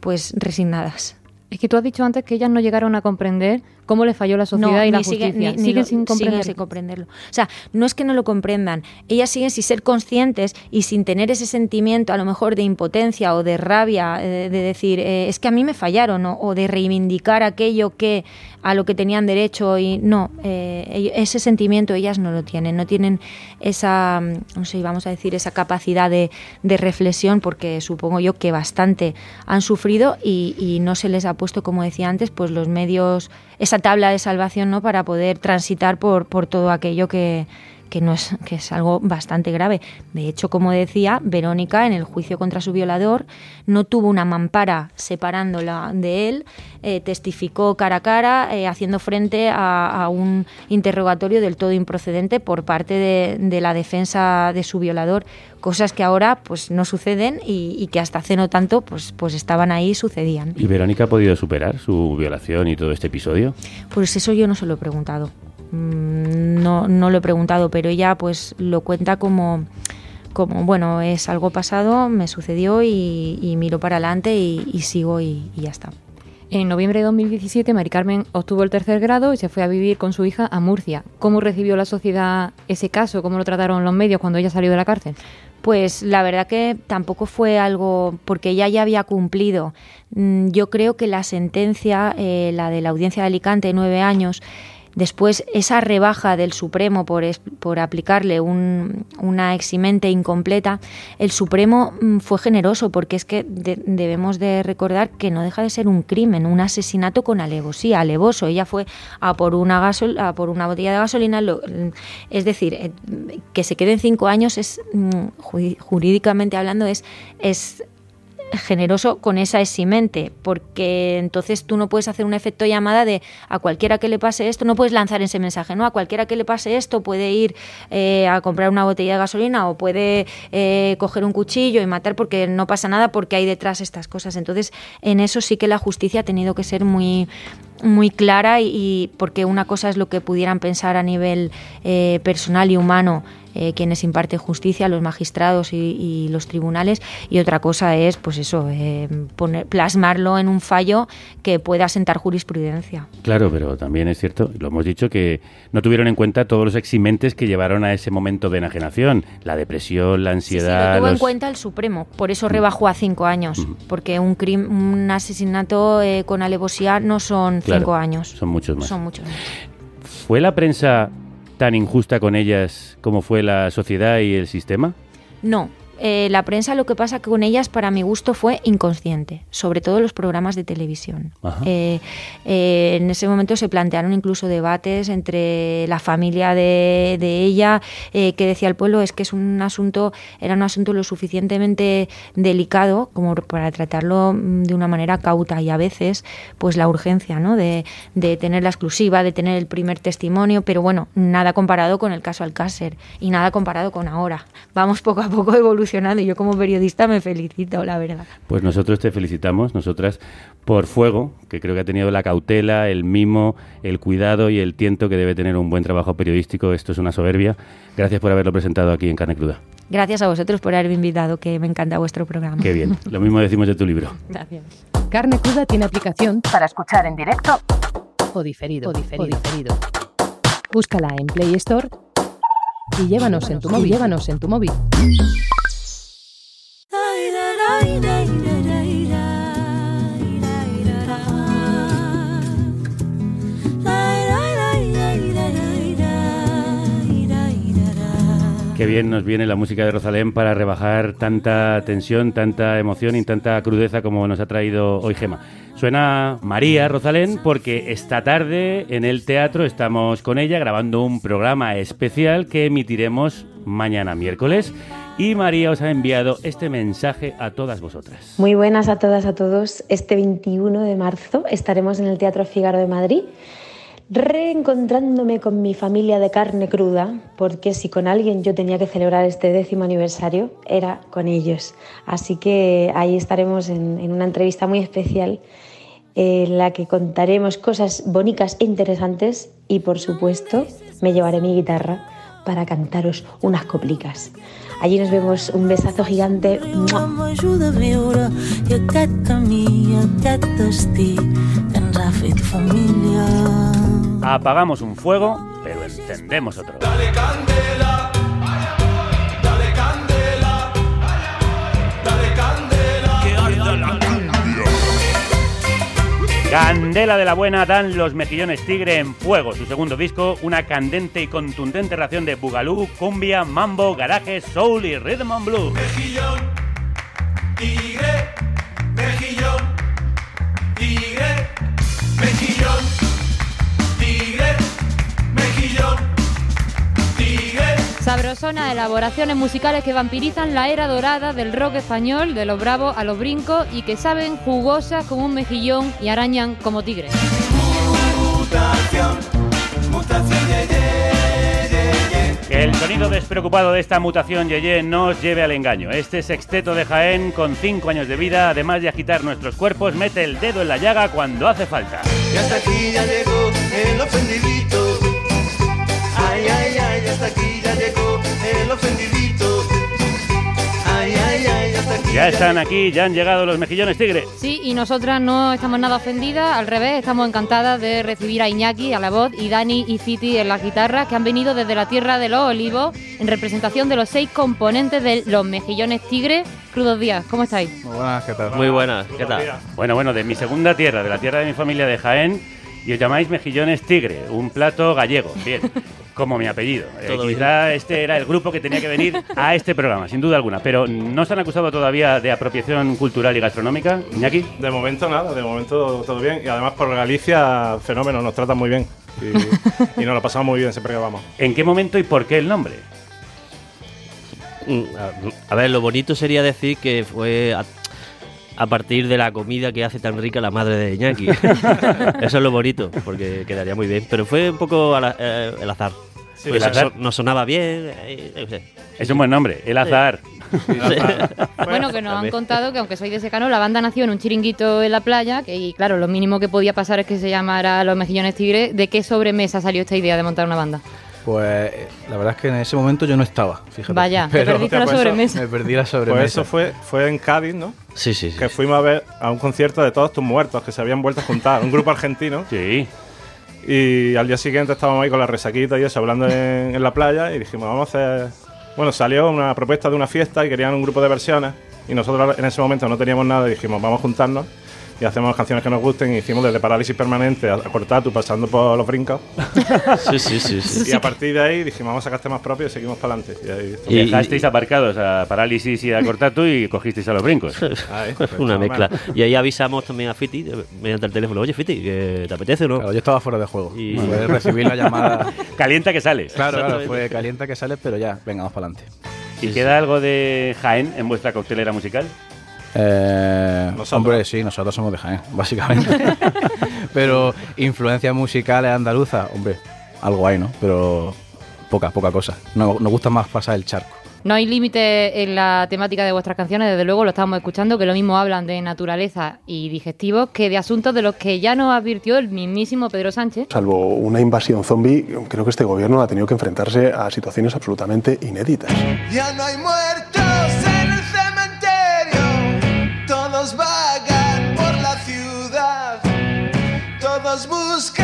O: Pues resignadas.
E: Es que tú has dicho antes que ellas no llegaron a comprender cómo le falló la sociedad
O: No,
E: y la
O: sigue-
E: justicia.
O: ni- ni
E: siguen
O: lo-
E: sin comprender.
O: sin comprenderlo. O sea, no es que no lo comprendan, ellas siguen sin ser conscientes y sin tener ese sentimiento a lo mejor de impotencia o de rabia, eh, de decir, eh, es que a mí me fallaron, ¿no? o de reivindicar aquello que a lo que tenían derecho y no, eh, ese sentimiento ellas no lo tienen, no tienen esa, mm, no sé, vamos a decir, esa capacidad de, de reflexión porque supongo yo que bastante han sufrido y, y no se les ha puesto, como decía antes, pues los medios, esa tabla de salvación, ¿no? Para poder transitar por, por todo aquello que, que no es, que es algo bastante grave. De hecho, como decía, Verónica en el juicio contra su violador no tuvo una mampara separándola de él, eh, testificó cara a cara, eh, haciendo frente a, a un interrogatorio del todo improcedente por parte de, de la defensa de su violador, cosas que ahora pues no suceden y, y que hasta hace no tanto pues, pues estaban ahí y sucedían.
B: ¿Y Verónica ha podido superar su violación y todo este episodio?
O: Pues eso yo no se lo he preguntado. Mm, No, no lo he preguntado, pero ella pues lo cuenta como, como bueno, es algo pasado, me sucedió y, y miro para adelante y, y sigo y, y ya está.
E: En noviembre de 2017, Mari Carmen obtuvo el tercer grado y se fue a vivir con su hija a Murcia. ¿Cómo recibió la sociedad ese caso? ¿Cómo lo trataron los medios cuando ella salió de la cárcel?
O: Pues la verdad que tampoco fue algo, porque ella ya había cumplido. Mm, Yo creo que la sentencia, eh, la de la audiencia de Alicante, nueve años, Después, esa rebaja del Supremo por, por aplicarle un- una eximente incompleta, el Supremo mm, fue generoso porque es que de- debemos de recordar que no deja de ser un crimen, un asesinato con alevosía, alevoso. Ella fue a por una, gasol a por una botella de gasolina, lo- es decir, eh, que se queden cinco años es, mm, ju- jurídicamente hablando, es, es generoso con esa eximente, porque entonces tú no puedes hacer un efecto llamada de a cualquiera que le pase esto, no puedes lanzar ese mensaje, ¿no? A cualquiera que le pase esto puede ir eh, a comprar una botella de gasolina o puede eh, coger un cuchillo y matar porque no pasa nada porque hay detrás estas cosas. Entonces, en eso sí que la justicia ha tenido que ser muy muy clara y, porque una cosa es lo que pudieran pensar a nivel eh, personal y humano eh, quienes imparten justicia, los magistrados y, y los tribunales, y otra cosa es, pues eso, eh, poner, plasmarlo en un fallo que pueda sentar jurisprudencia.
B: Claro, pero también es cierto, lo hemos dicho, que no tuvieron en cuenta todos los eximentes que llevaron a ese momento de enajenación. La depresión, la
O: Sí, sí,
B: ansiedad...
O: lo tuvo en cuenta el Supremo, por eso rebajó a cinco años, porque un, crim- un asesinato eh, con alevosía no son
B: Claro,
O: cinco años.
B: Son muchos más.
O: Son muchos más.
B: ¿Fue la prensa tan injusta con ellas como fue la sociedad y el sistema?
O: No. Eh, la prensa lo que pasa que con ellas para mi gusto fue inconsciente, sobre todo los programas de televisión. Eh, eh, en ese momento se plantearon incluso debates entre la familia de, de ella, que decía el pueblo es que es un asunto, era un asunto lo suficientemente delicado como para tratarlo mm, de una manera cauta y a veces pues la urgencia ¿no? de, de tener la exclusiva, de tener el primer testimonio, pero bueno, nada comparado con el caso Alcácer y nada comparado con ahora. Vamos poco a poco evolucionando y yo como periodista me felicito, la verdad.
B: Pues nosotros te felicitamos, nosotras, por Fuego, que creo que ha tenido la cautela, el mimo, el cuidado y el tiento que debe tener un buen trabajo periodístico. Esto es una soberbia. Gracias por haberlo presentado aquí en Carne Cruda.
O: Gracias a vosotros por haberme invitado, que me encanta vuestro programa.
B: Qué bien. Lo mismo decimos de tu libro.
O: Gracias.
I: Carne Cruda tiene aplicación para escuchar en directo o diferido. O diferido. o diferido. Búscala en Play Store y llévanos en tu móvil. Llévanos en tu móvil.
B: Qué bien nos viene la música de Rosalén para rebajar tanta tensión, tanta emoción y tanta crudeza como nos ha traído hoy Gema. Suena María Rosalén porque esta tarde en el teatro estamos con ella grabando un programa especial que emitiremos mañana miércoles y María os ha enviado este mensaje a todas vosotras.
Q: Muy buenas a todas, a todos. Este 21 de marzo estaremos en el Teatro Fígaro de Madrid reencontrándome con mi familia de carne cruda, porque si con alguien yo tenía que celebrar este décimo aniversario, era con ellos. Así que ahí estaremos en, en una entrevista muy especial en la que contaremos cosas bonitas e interesantes y por supuesto me llevaré mi guitarra para cantaros unas coplicas. Allí nos vemos, un besazo gigante. ¡Mua!
C: ajuda a viure i aquest camí, aquest destí que ens ha fet família.
B: Apagamos un fuego, pero encendemos otro. Candela de la buena dan los mejillones tigre en fuego. Su segundo disco, una candente y contundente ración de bugalú, cumbia, mambo, garaje, soul y rhythm and blues.
C: Tigre, mejillón, tigre, mejillón, tigre, mejillón, tigre.
E: Sabrosona, elaboraciones musicales que vampirizan la era dorada del rock español, de los bravos a los brincos y que saben jugosas como un mejillón y arañan como tigres.
C: Mutación, mutación, ye, ye, ye, ye.
B: Que el sonido despreocupado de esta mutación Yeye no os lleve al engaño. Este sexteto de Jaén, con 5 años de vida, además de agitar nuestros cuerpos, mete el dedo en la llaga cuando hace falta.
C: Y hasta aquí ya llegó el ofendidito. Ya
B: están aquí, ya han llegado los mejillones tigre.
E: Sí, y nosotras no estamos nada ofendidas, al revés, estamos encantadas de recibir a Iñaki a la voz y Dani y Citi en la guitarra, que han venido desde la Tierra de los Olivos en representación de los seis componentes de los mejillones tigre. Crudos días, ¿cómo estáis?
R: Muy buenas, ¿qué tal?
B: Muy buenas, ¿qué tal? Bueno, bueno, de mi segunda tierra, de la tierra de mi familia de Jaén, Y os llamáis mejillones tigre, un plato gallego. Bien, como mi apellido. Eh, quizá este era el grupo que tenía que venir a este programa, sin duda alguna. Pero ¿no se han acusado todavía de apropiación cultural y gastronómica, Iñaki?
S: De momento nada, de momento todo bien. Y además por Galicia, fenómeno, nos tratan muy bien. Y, y nos lo pasamos muy bien siempre que vamos.
B: ¿En qué momento y por qué el nombre?
R: Mm, a ver, lo bonito sería decir que fue a, partir de la comida que hace tan rica la madre de Iñaki. Eso es lo bonito, porque quedaría muy bien. Pero fue un poco al eh, el azar.
B: Sí,
R: Pues
B: el azar.
R: eso nos sonaba bien. eh, sé.
B: Es un buen nombre, el azar.
E: Bueno, que nos han contado que aunque soy de secano, la banda nació en un chiringuito en la playa, que y claro, lo mínimo que podía pasar es que se llamara Los Mejillones Tigre. ¿De qué sobremesa salió esta idea de montar una banda?
T: Pues eh, la verdad es que en ese momento yo no estaba, fíjate.
E: Vaya, te perdiste la
S: Hostia, pues
E: sobremesa.
T: Me perdí la sobremesa.
S: Pues eso fue, fue en Cádiz, ¿no?
R: Sí, sí, sí.
S: Que fuimos a ver a un concierto de todos tus muertos que se habían vuelto a juntar. Un grupo argentino.
B: Sí.
S: Y al día siguiente estábamos ahí con la resaquita y eso, hablando en, en la playa. Y dijimos, vamos a hacer. Bueno, salió una propuesta de una fiesta y querían un grupo de versiones. Y nosotros en ese momento no teníamos nada y dijimos, vamos a juntarnos y hacemos canciones que nos gusten. Y hicimos desde Parálisis Permanente a, Cortatu, pasando por los brincos.
R: Sí, sí, sí, sí.
S: Y a partir de ahí dijimos, vamos a sacar temas propios y seguimos para adelante. Y ahí
B: Y dejasteis aparcados a Parálisis y a Cortatu y cogisteis a los brincos.
S: Ahí,
R: Una
S: más o
R: mezcla.
S: menos.
R: Y ahí avisamos también a Fiti eh, mediante el teléfono. Oye, Fiti, ¿que ¿te apetece o no?
T: Claro, yo estaba fuera de juego.
R: Y
T: Fue recibir la llamada.
B: Calienta que sales.
T: Claro, claro, fue calienta que sales, pero ya, venga, vamos para adelante.
B: ¿Y queda algo de Jaén en vuestra coctelera musical?
T: Eh, hombre, sí, nosotros somos de Jaén, básicamente. pero influencias musicales andaluzas, hombre, algo hay, ¿no? Pero poca, poca cosa. No- nos gusta más pasar el charco.
E: No hay límite en la temática de vuestras canciones, desde luego lo estamos escuchando, que lo mismo hablan de naturaleza y digestivos que de asuntos de los que ya nos advirtió el mismísimo Pedro Sánchez.
U: Salvo una invasión zombie, creo que este gobierno ha tenido que enfrentarse a situaciones absolutamente inéditas.
C: Ya no hay muertos todos buscan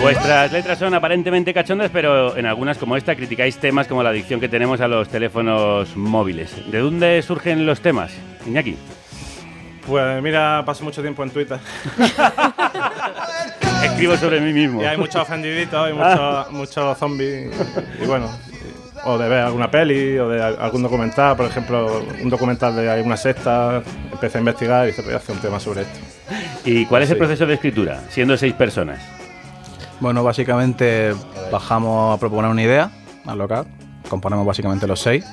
B: Vuestras letras son aparentemente cachondas, pero en algunas como esta criticáis temas como la adicción que tenemos a los teléfonos móviles. ¿De dónde surgen los temas, Iñaki?
S: Pues mira, paso mucho tiempo en Twitter.
B: Escribo sobre mí mismo.
S: Y hay muchos ofendiditos, hay muchos muchos zombies. Y bueno, o de ver alguna peli, o de algún documental, por ejemplo, un documental de alguna secta. Empecé a investigar y se hacer un tema sobre esto.
B: ¿Y cuál es el proceso de escritura, siendo seis personas?
T: Bueno, básicamente bajamos a proponer una idea al local, componemos básicamente los seis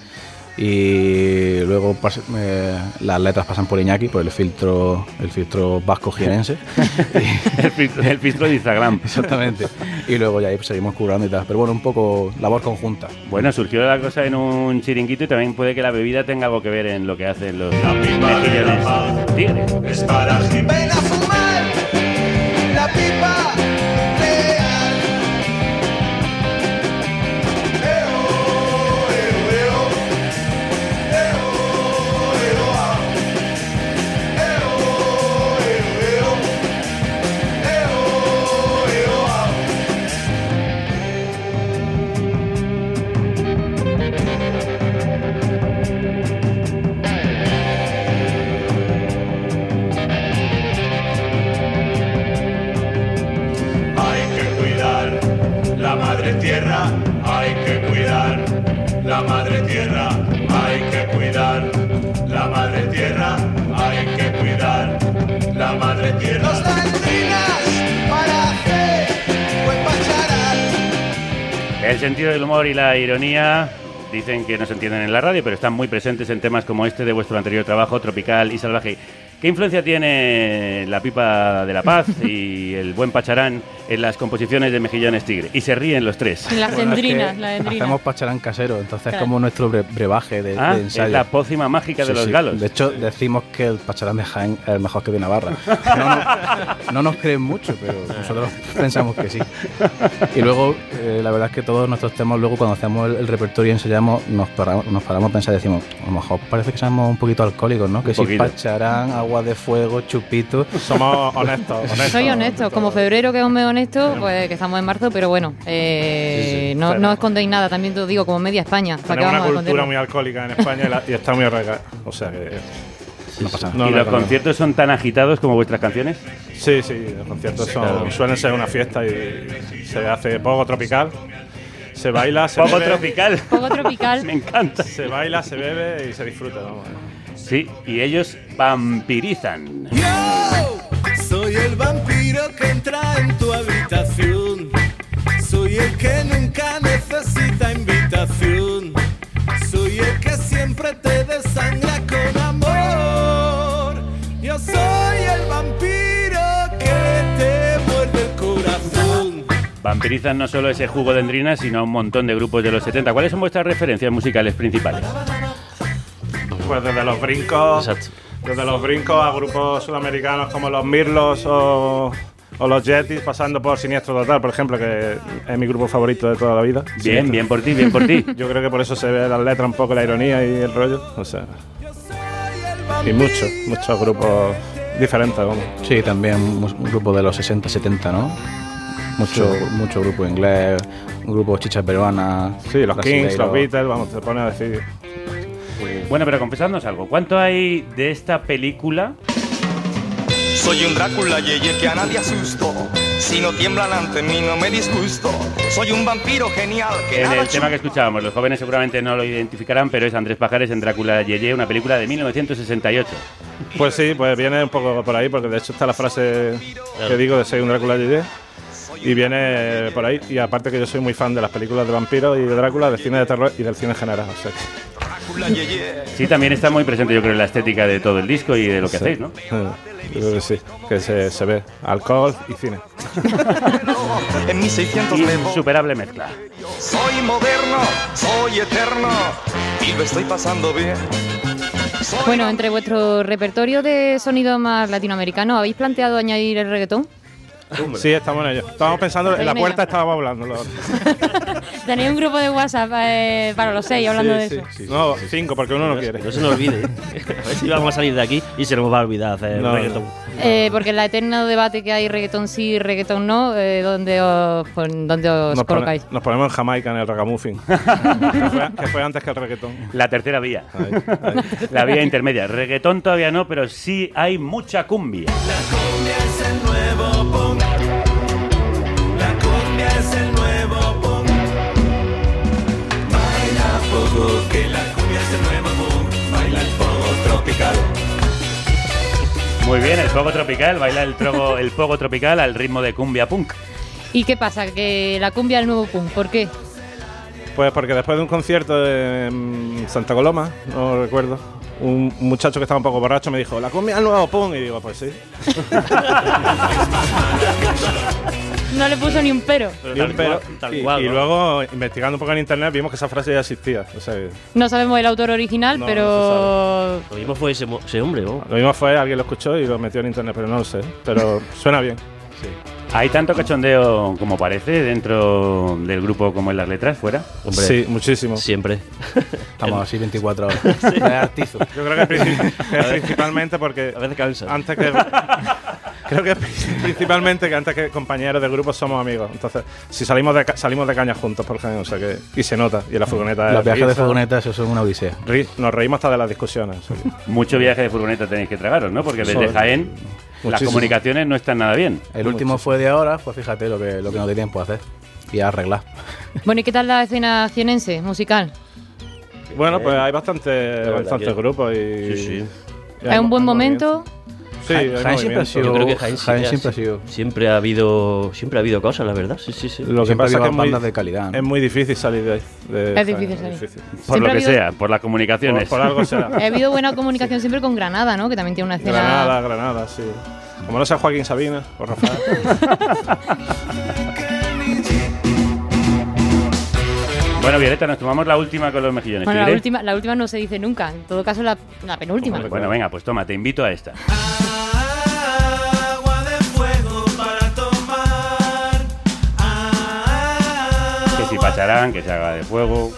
T: y luego eh, las letras pasan por Iñaki, por el filtro, el filtro vasco jienense.
B: el, filtro, el filtro de Instagram.
T: Exactamente. Y luego ya ahí pues, seguimos currando y tal. Pero bueno, un poco labor conjunta.
B: Bueno, surgió la cosa en un chiringuito y también puede que la bebida tenga algo que ver en lo que hacen los mejillones tigres.
C: Es para fumar la pipa
B: sentido del humor y la ironía dicen que no se entienden en la radio, pero están muy presentes en temas como este de vuestro anterior trabajo, Tropical y Salvaje. ¿Qué influencia tiene la pipa de la paz y el buen pacharán en las composiciones de Mejillones Tigre. Y se ríen los tres.
E: Las
T: Bueno, es que
E: las dendrinas.
T: Hacemos pacharán casero, entonces
E: Claro.
T: es como nuestro bre- brebaje de,
B: Ah,
T: de
B: es
T: ensayo.
B: la pócima mágica de
T: Sí,
B: los
T: sí.
B: galos.
T: De hecho, decimos que el pacharán de Jaén es el mejor que de Navarra. No, no- no nos creen mucho, pero nosotros pensamos que sí. Y luego, eh, la verdad es que todos nuestros temas, luego cuando hacemos el, el repertorio y ensayamos, nos paramos, nos paramos a pensar y decimos, a lo mejor parece que somos un poquito alcohólicos, ¿no? Que si pacharán, agua de fuego, chupito.
S: Somos honestos, honestos.
E: Soy honesto, como febrero que es un mes honesto, pues que estamos en marzo, pero bueno, eh,
S: Sí, sí.
E: no, no escondéis nada, también te lo digo, como media España. ¿Para
S: Tenemos una
E: vamos a
S: cultura muy alcohólica en España y, la- y está muy arraigada. O sea que. no pasa nada.
B: ¿Y los conciertos son tan agitados como vuestras canciones?
S: Sí, sí, los conciertos son-
B: claro.
S: suelen ser una fiesta y se hace poco tropical. Se baila, se
B: Poco
S: bebe.
B: tropical.
E: Poco tropical.
B: Me encanta.
S: Se baila, se bebe y se disfruta. Vamos.
B: Sí, y ellos vampirizan.
C: Soy el vampiro que entra en tu habitación. Soy el que nunca necesita invitación. Soy el que siempre te desangra con amor. Yo soy el vampiro que te muerde el corazón.
B: Vampirizan no solo ese jugo de endrina, sino un montón de grupos de los 70. ¿Cuáles son vuestras referencias musicales principales?
S: Pues desde los brincos. Desde los brincos a grupos sudamericanos como los Mirlos o, o los Yetis, pasando por Siniestro Total, por ejemplo, que es mi grupo favorito de toda la vida.
B: Bien,
S: Siniestro.
B: bien por ti, bien por ti.
S: Yo creo que por eso se ve las letras un poco la ironía y el rollo. O sea. Y muchos, muchos grupos diferentes, vamos.
T: Sí, también un, grupo de los 60, 70, ¿no? Mucho,
S: Sí.
T: mucho grupo inglés, un grupo chicha peruana.
S: Sí, los Kings, los Beatles, vamos, te pone a decir.
B: Bueno, pero confesadnos algo. ¿Cuánto hay de esta película?
V: Soy un Drácula yeye que a nadie asusto. Si no tiemblan ante mí no me disgusto. Soy un vampiro genial que
B: En
V: nada
B: el tema que escuchábamos, los jóvenes seguramente no lo identificarán, pero es Andrés Pajares en Drácula Yeye, una película de 1968.
S: Pues sí, pues viene un poco por ahí, porque de hecho está la frase que digo de soy un Drácula Yeye. Y viene por ahí, y aparte que yo soy muy fan de las películas de vampiros y de Drácula, del cine de terror y del cine en general. O sea que-
B: Sí, también está muy presente, yo creo, en la estética de todo el disco y de lo que
S: Sí.
B: hacéis, ¿no?
S: Yo creo que sí, que se, se ve alcohol y cine.
V: En mis 600 me voy.
B: Insuperable mezcla.
V: Soy moderno, soy eterno y lo estoy pasando bien.
E: Bueno, entre vuestro repertorio de sonido más latinoamericano, ¿habéis planteado añadir el reggaetón?
S: Sí, estamos en ello. Estábamos pensando, en la puerta estábamos hablando.
E: Tenéis un grupo de WhatsApp eh, para los seis hablando
S: Sí,
E: de
S: sí,
E: eso.
S: sí. No, cinco, porque uno no quiere.
R: No se nos olvide. A ver si vamos a salir de aquí y se nos va a olvidar hacer
S: No,
R: reggaetón.
E: Eh, porque en la eterno debate que hay reggaetón sí, reggaetón no, eh, ¿dónde os, pues, ¿dónde os
S: Nos, pone-
E: colocáis?
S: nos ponemos en Jamaica en el ragamuffin. que, fue, que fue antes que el reggaetón.
B: La tercera vía. La vía intermedia. Reggaetón todavía no, pero sí hay mucha cumbia.
C: cumbia es el que la cumbia es el nuevo punk. Baila el pogo tropical.
B: Muy bien, el fuego tropical, baila el, trogo, el fuego tropical al ritmo de cumbia punk.
E: ¿Y qué pasa? Que la cumbia es el nuevo punk, ¿por qué?
S: Pues porque después de un concierto en Santa Coloma, no recuerdo, un muchacho que estaba un poco borracho me dijo, la es el nuevo punk. Y digo, pues sí.
E: No le puso ni un pero.
S: Ni un pero. y, y luego, investigando un poco en internet, vimos que esa frase ya existía. O sea, que
E: No sabemos el autor original,
S: No,
E: pero...
R: Lo mismo fue ese, ese hombre, ¿no?
S: lo mismo fue, alguien lo escuchó y lo metió en internet, pero no lo sé. Pero suena bien.
B: ¿Hay tanto cachondeo como parece dentro del grupo como en las letras, fuera?
S: Hombre, Sí, muchísimo.
R: Siempre.
T: Estamos así 24 horas.
S: Sí.
T: Artizo.
S: Yo creo que, princi- que principalmente porque
R: A veces cansa.
S: antes que creo que principalmente que antes que compañeros de grupo somos amigos. Entonces, si salimos de ca- salimos de caña juntos, por ejemplo, o sea que y se nota y la furgoneta
T: Los
S: es
T: viajes de furgoneta, eso son una odisea.
S: nos reímos hasta de las discusiones.
B: Mucho viaje de furgoneta tenéis que tragaros, ¿no? Porque desde
S: Joder.
B: Las comunicaciones no están nada bien.
T: El último fue de ahora, pues fíjate lo que, lo que nos dio tiempo a hacer. Y a arreglar.
E: Bueno, ¿y qué tal la escena cienense, musical?
S: Bueno, pues hay bastante, bastantes grupos y,
R: Sí, sí.
E: ¿Hay un buen momento?
S: Sí,
T: Jaén- siempre ha sido-
R: Yo creo que Jaén, sí
T: Jaén siempre ha
R: sido-. Siempre ha habido, siempre ha habido cosas, la verdad. Sí, sí, sí.
S: Lo que
T: Siempre
S: pasa
T: ha
S: es que es muy,
T: bandas de calidad, ¿no?
S: es muy difícil salir de ahí. de
E: Es
S: Jaén,
E: difícil salir.
B: Por
E: Siempre
B: lo que
E: habido-
B: sea, por las comunicaciones.
S: Por, por algo será.
E: Ha habido buena comunicación siempre con Granada, ¿no? Que también tiene una escena.
S: Granada, Granada, sí. Como no sea Joaquín Sabina o Rafael.
B: Bueno, Violeta, nos tomamos la última con los mejillones.
E: Bueno, la última, la última no se dice nunca. En todo caso, la, la penúltima.
B: Bueno, venga, pues toma, te invito a esta.
C: Agua de fuego para tomar.
B: Que si pacharán, que se haga de fuego.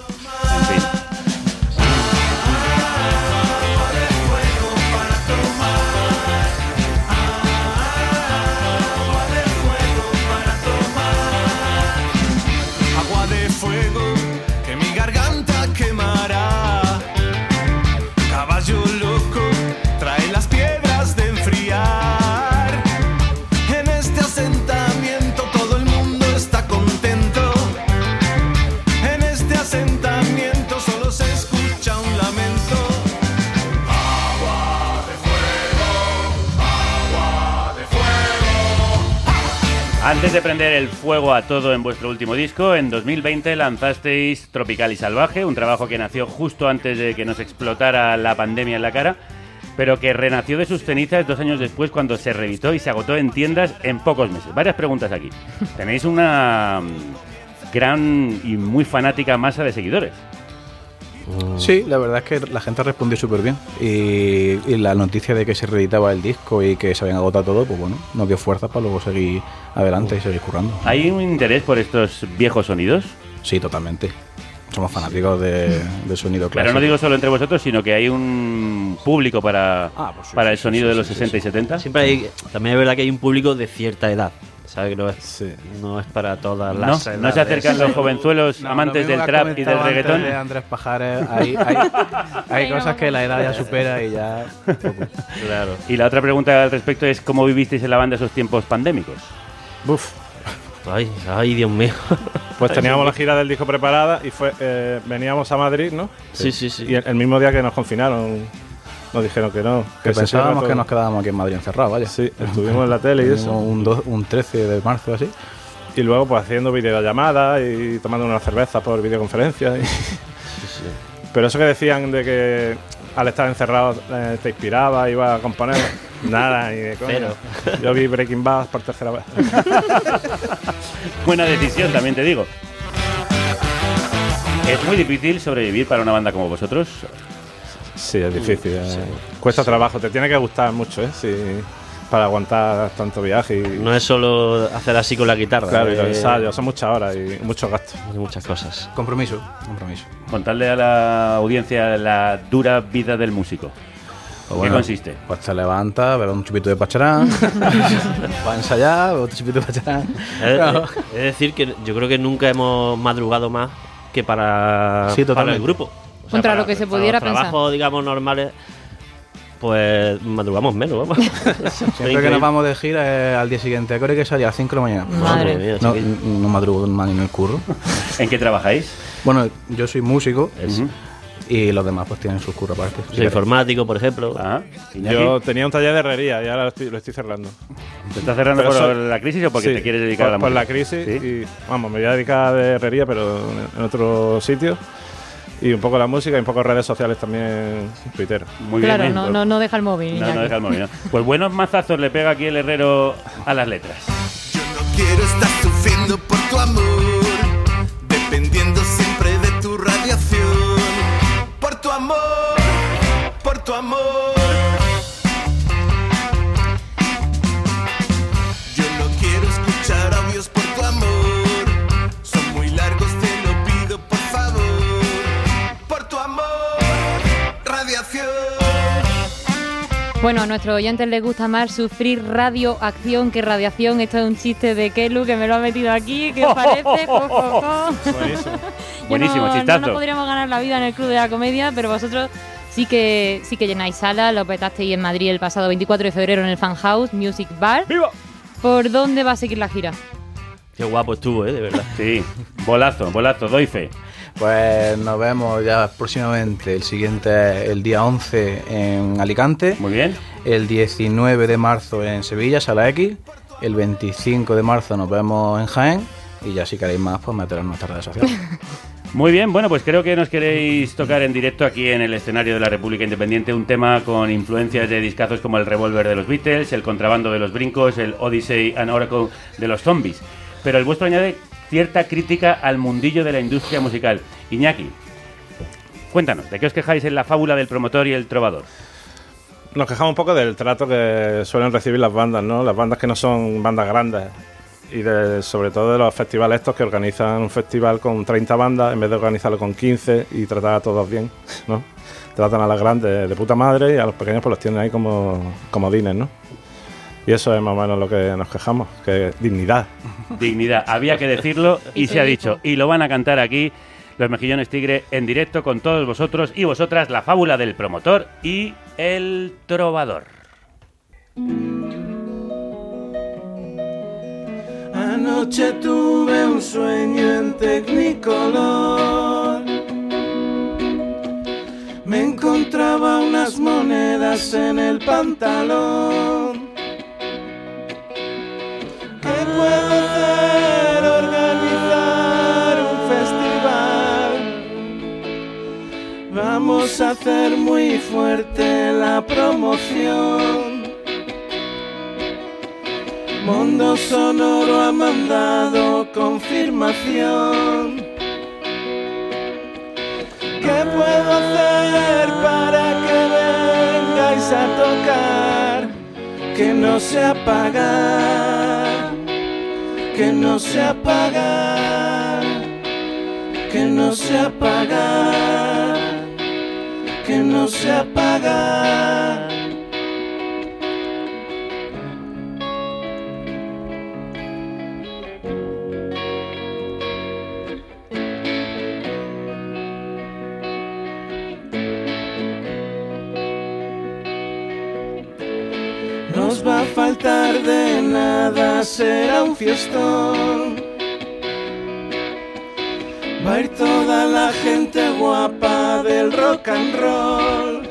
B: Antes de prender el fuego a todo en vuestro último disco, en 2020 lanzasteis Tropical y Salvaje, un trabajo que nació justo antes de que nos explotara la pandemia en la cara, pero que renació de sus cenizas dos años después cuando se reeditó y se agotó en tiendas en pocos meses. Varias preguntas aquí. Tenéis una mm, gran y muy fanática masa de seguidores.
T: Sí, la verdad es que la gente respondió súper bien. Y, y la noticia de que se reeditaba el disco y que se habían agotado todo, pues bueno, nos dio fuerza para luego seguir adelante y seguir currando.
B: ¿Hay un interés por estos viejos sonidos?
T: Sí, totalmente. Somos fanáticos de, del sonido clásico.
B: Pero no digo solo entre vosotros, sino que hay un público para,
T: Ah, pues
B: para el sonido de los 60 y 70.
R: Siempre hay, también es verdad que hay un público de cierta edad. No es, no es para todas
B: ¿No?
R: las
B: ¿No
R: edades.
B: se acercan los jovenzuelos
T: No,
B: amantes del trap y del reggaetón?
T: de Andrés Pajares, hay, hay, hay cosas que la edad ya supera y ya.
R: Claro.
B: Y la otra pregunta al respecto es cómo vivisteis en la banda esos tiempos pandémicos.
S: Buf.
R: Ay, ay, Dios mío.
S: Pues teníamos la gira del disco preparada y fue eh, veníamos a Madrid, ¿no?
R: Sí, sí, sí.
S: Y el, el mismo día que nos confinaron, nos dijeron que no.
T: Que pensábamos que nos quedábamos aquí en Madrid encerrados, vaya.
S: Sí, estuvimos en la tele y eso.
T: Un, do- un 13 de marzo así.
S: Y luego pues haciendo videollamadas y tomando una cerveza por videoconferencia. y- Pero eso que decían de que al estar encerrado eh, te inspiraba, iba a componer. Nada, ni de coña.
R: Cero.
S: Yo vi Breaking Bad por tercera vez.
B: Buena decisión, también te digo. Es muy difícil sobrevivir para una banda como vosotros.
S: Sí, es difícil. eh. Cuesta trabajo, te tiene que gustar mucho, ¿eh? Sí, para aguantar tanto viaje. Y,
R: No es solo hacer así con la guitarra.
S: claro, y los
R: eh,
S: ensayos, son muchas horas y muchos gastos.
R: Muchas cosas.
T: Compromiso, compromiso.
B: Contarle a la audiencia la dura vida del músico. ¿En
T: Bueno,
B: qué consiste?
T: Pues te levantas, bebes un chupito de pacharán, vas a ensayar, bebes otro chupito de pacharán.
R: Es, decir, que yo creo que nunca hemos madrugado más que para,
T: Sí,
R: para el grupo. O
E: Contra
R: para-
E: lo que se
R: para
E: pudiera
R: los
E: pensar.
R: trabajos, digamos, normales, pues madrugamos menos, vamos.
T: Siempre que nos vamos de gira es al día siguiente. ¿A hay que salir? A las 5 de la mañana.
R: Madre mía,
T: no, no madrugo más ni en el curro.
B: ¿En qué trabajáis?
T: Bueno, yo soy músico y los demás pues tienen sus curros aparte.
R: Soy informático, por ejemplo.
B: Ah,
S: Yo tenía un taller de herrería y ahora lo estoy, lo estoy cerrando.
B: ¿Te estás cerrando
S: Pero
B: por
S: so-
B: la crisis o porque
S: Sí,
B: te quieres dedicar
S: por,
B: a la
S: por
B: música?
S: la crisis
B: ¿Sí?
S: y vamos, me voy a dedicar de herrería pero en otro sitio y un poco la música y un poco redes sociales también Twitter.
B: Muy
E: claro,
B: bien,
E: no, no, no deja el móvil.
B: No, no deja el móvil, ¿no? Pues buenos mazazos le pega aquí el herrero a las letras.
C: Quiero estar sufriendo por tu amor, dependiendo siempre de tu radiación. Por tu amor, por tu amor.
E: Bueno, a nuestros oyentes les gusta más sufrir radioacción que radiación. Esto es un chiste de Kelu que me lo ha metido aquí. ¿Qué os parece?
B: Buenísimo.
E: No,
B: chistazo.
E: No nos podríamos ganar la vida en el Club de la Comedia, pero vosotros sí que sí que llenáis sala. Lo petasteis en Madrid el pasado 24 de febrero en el Fan House Music Bar.
B: ¡Viva!
E: ¿Por dónde va a seguir la gira?
R: Qué guapo estuvo, ¿eh? De verdad.
B: Sí, bolazo, bolazo, doy fe.
T: Pues nos vemos ya próximamente. El siguiente es el día 11 en Alicante.
B: Muy bien.
T: El 19 de marzo en Sevilla, Sala X. El 25 de marzo nos vemos en Jaén. Y ya si queréis más, pues meteros en nuestras redes sociales.
B: Muy bien, bueno, pues creo que nos queréis tocar en directo aquí en el escenario de la República Independiente un tema con influencias de discazos como el revólver de los Beatles, el contrabando de los brincos, el Odyssey and Oracle de los zombies. Pero el vuestro añade cierta crítica al mundillo de la industria musical. Iñaki, cuéntanos, ¿de qué os quejáis en la fábula del promotor y el trovador?
S: Nos quejamos un poco del trato que suelen recibir las bandas, ¿no? Las bandas que no son bandas grandes. Y de, sobre todo de los festivales estos que organizan un festival con 30 bandas en vez de organizarlo con 15 y tratar a todos bien, ¿no? Tratan a las grandes de puta madre y a los pequeños pues los tienen ahí como comodines, ¿no? Y eso es más o menos lo que nos quejamos, que dignidad.
B: Dignidad, había que decirlo y se ha dicho. Y lo van a cantar aquí los Mejillones Tigre en directo con todos vosotros y vosotras, la fábula del promotor y el trovador.
C: Anoche tuve un sueño en Technicolor. Me encontraba unas monedas en el pantalón. ¿Qué puedo hacer? Organizar un festival. Vamos a hacer muy fuerte la promoción. Mundo Sonoro ha mandado confirmación. ¿Qué puedo hacer para que vengáis a tocar? Que no se apagar, que no se apagar, que no se apagar, que no se apagar. Faltar de nada, será un fiestón. Va a ir toda la gente guapa del rock and roll.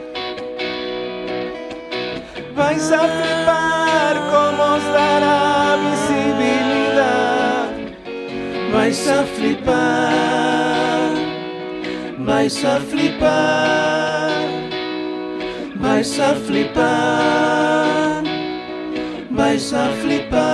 C: Vais a flipar cómo os dará visibilidad. Vais a flipar, vais a flipar, vais a flipar,
B: voice softly by.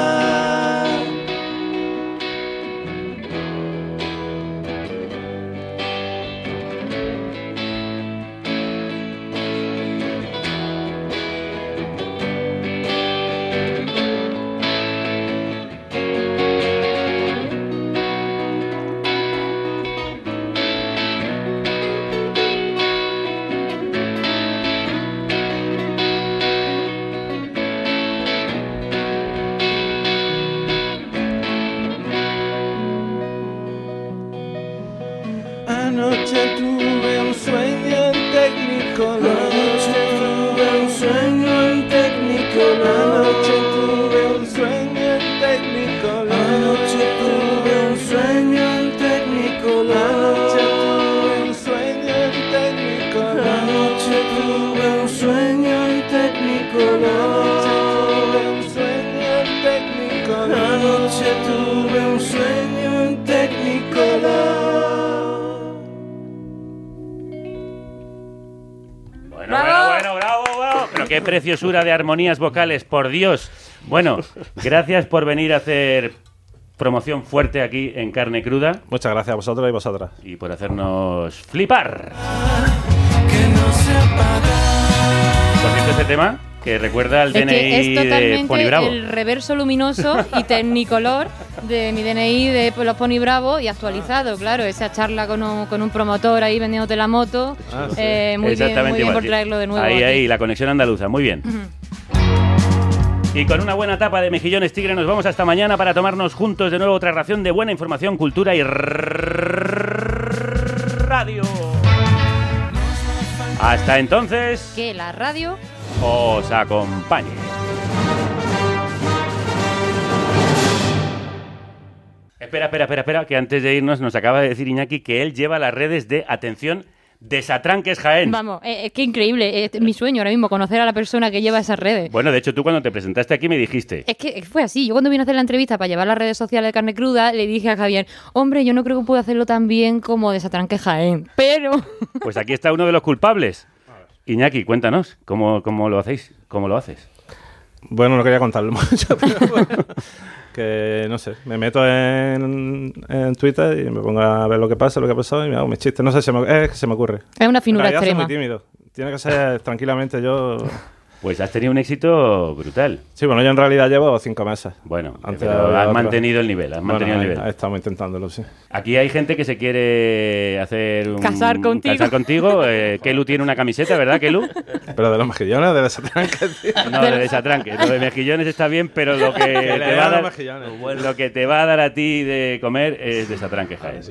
B: Preciosura de armonías vocales, por Dios. Bueno, gracias por venir a hacer promoción fuerte aquí en Carne Cruda.
S: Muchas gracias a vosotros y vosotras.
B: Y por hacernos flipar. Por cierto, este tema que recuerda al
E: Es
B: DNI
E: que es
B: de
E: totalmente
B: Pony Bravo.
E: el reverso luminoso y tecnicolor de mi DNI de los Pony Bravo y actualizado, claro. Esa charla con un, con un promotor ahí vendiéndote la moto.
B: Ah, sí.
E: eh, muy bien, muy bien por traerlo de nuevo.
B: Ahí,
E: aquí.
B: ahí, la conexión andaluza, muy bien. Y con una buena tapa de mejillones tigre nos vamos hasta mañana para tomarnos juntos de nuevo otra ración de buena información, cultura y radio. Hasta entonces,
E: Que la radio
B: os acompañe. Espera espera, espera, espera, que antes de irnos nos acaba de decir Iñaki que él lleva las redes de atención Desatranques Jaén.
E: Vamos, eh, eh, qué increíble. Es mi sueño ahora mismo, conocer a la persona que lleva esas redes.
B: Bueno, de hecho, tú cuando te presentaste aquí me dijiste.
E: Es que fue así. Yo cuando vine a hacer la entrevista para llevar las redes sociales de carne cruda, le dije a Javier, hombre, yo no creo que pueda hacerlo tan bien como Desatranque Jaén. Pero.
B: Pues aquí está uno de los culpables. Iñaki, cuéntanos, ¿cómo, cómo lo hacéis? ¿Cómo lo haces?
S: Bueno, no quería contarlo mucho, pero bueno, que no sé, me meto en, en Twitter y me pongo a ver lo que pasa, lo que ha pasado y me hago mis chistes. No sé, se me, es que se me ocurre.
E: Es una finura
S: realidad soy
E: extrema.
S: muy tímido. Tiene que ser tranquilamente yo.
B: Pues has tenido un éxito brutal.
S: Sí, bueno, yo en realidad llevo cinco meses.
B: Bueno,
S: Antes
B: pero has
S: otro.
B: mantenido el nivel, has
S: Bueno,
B: mantenido el nivel.
S: estamos intentándolo, sí.
B: Aquí hay gente que se quiere hacer un...
E: Casar contigo.
B: Casar contigo. Eh, Kelu tiene una camiseta, ¿verdad, Kelu?
S: Pero de los mejillones, de desatranques, tío.
B: No, de desatranque. Lo de mejillones está bien, pero lo que, te va a
S: los
B: dar,
S: mejillones.
B: lo que te va a dar a ti de comer es desatranque, Jaén.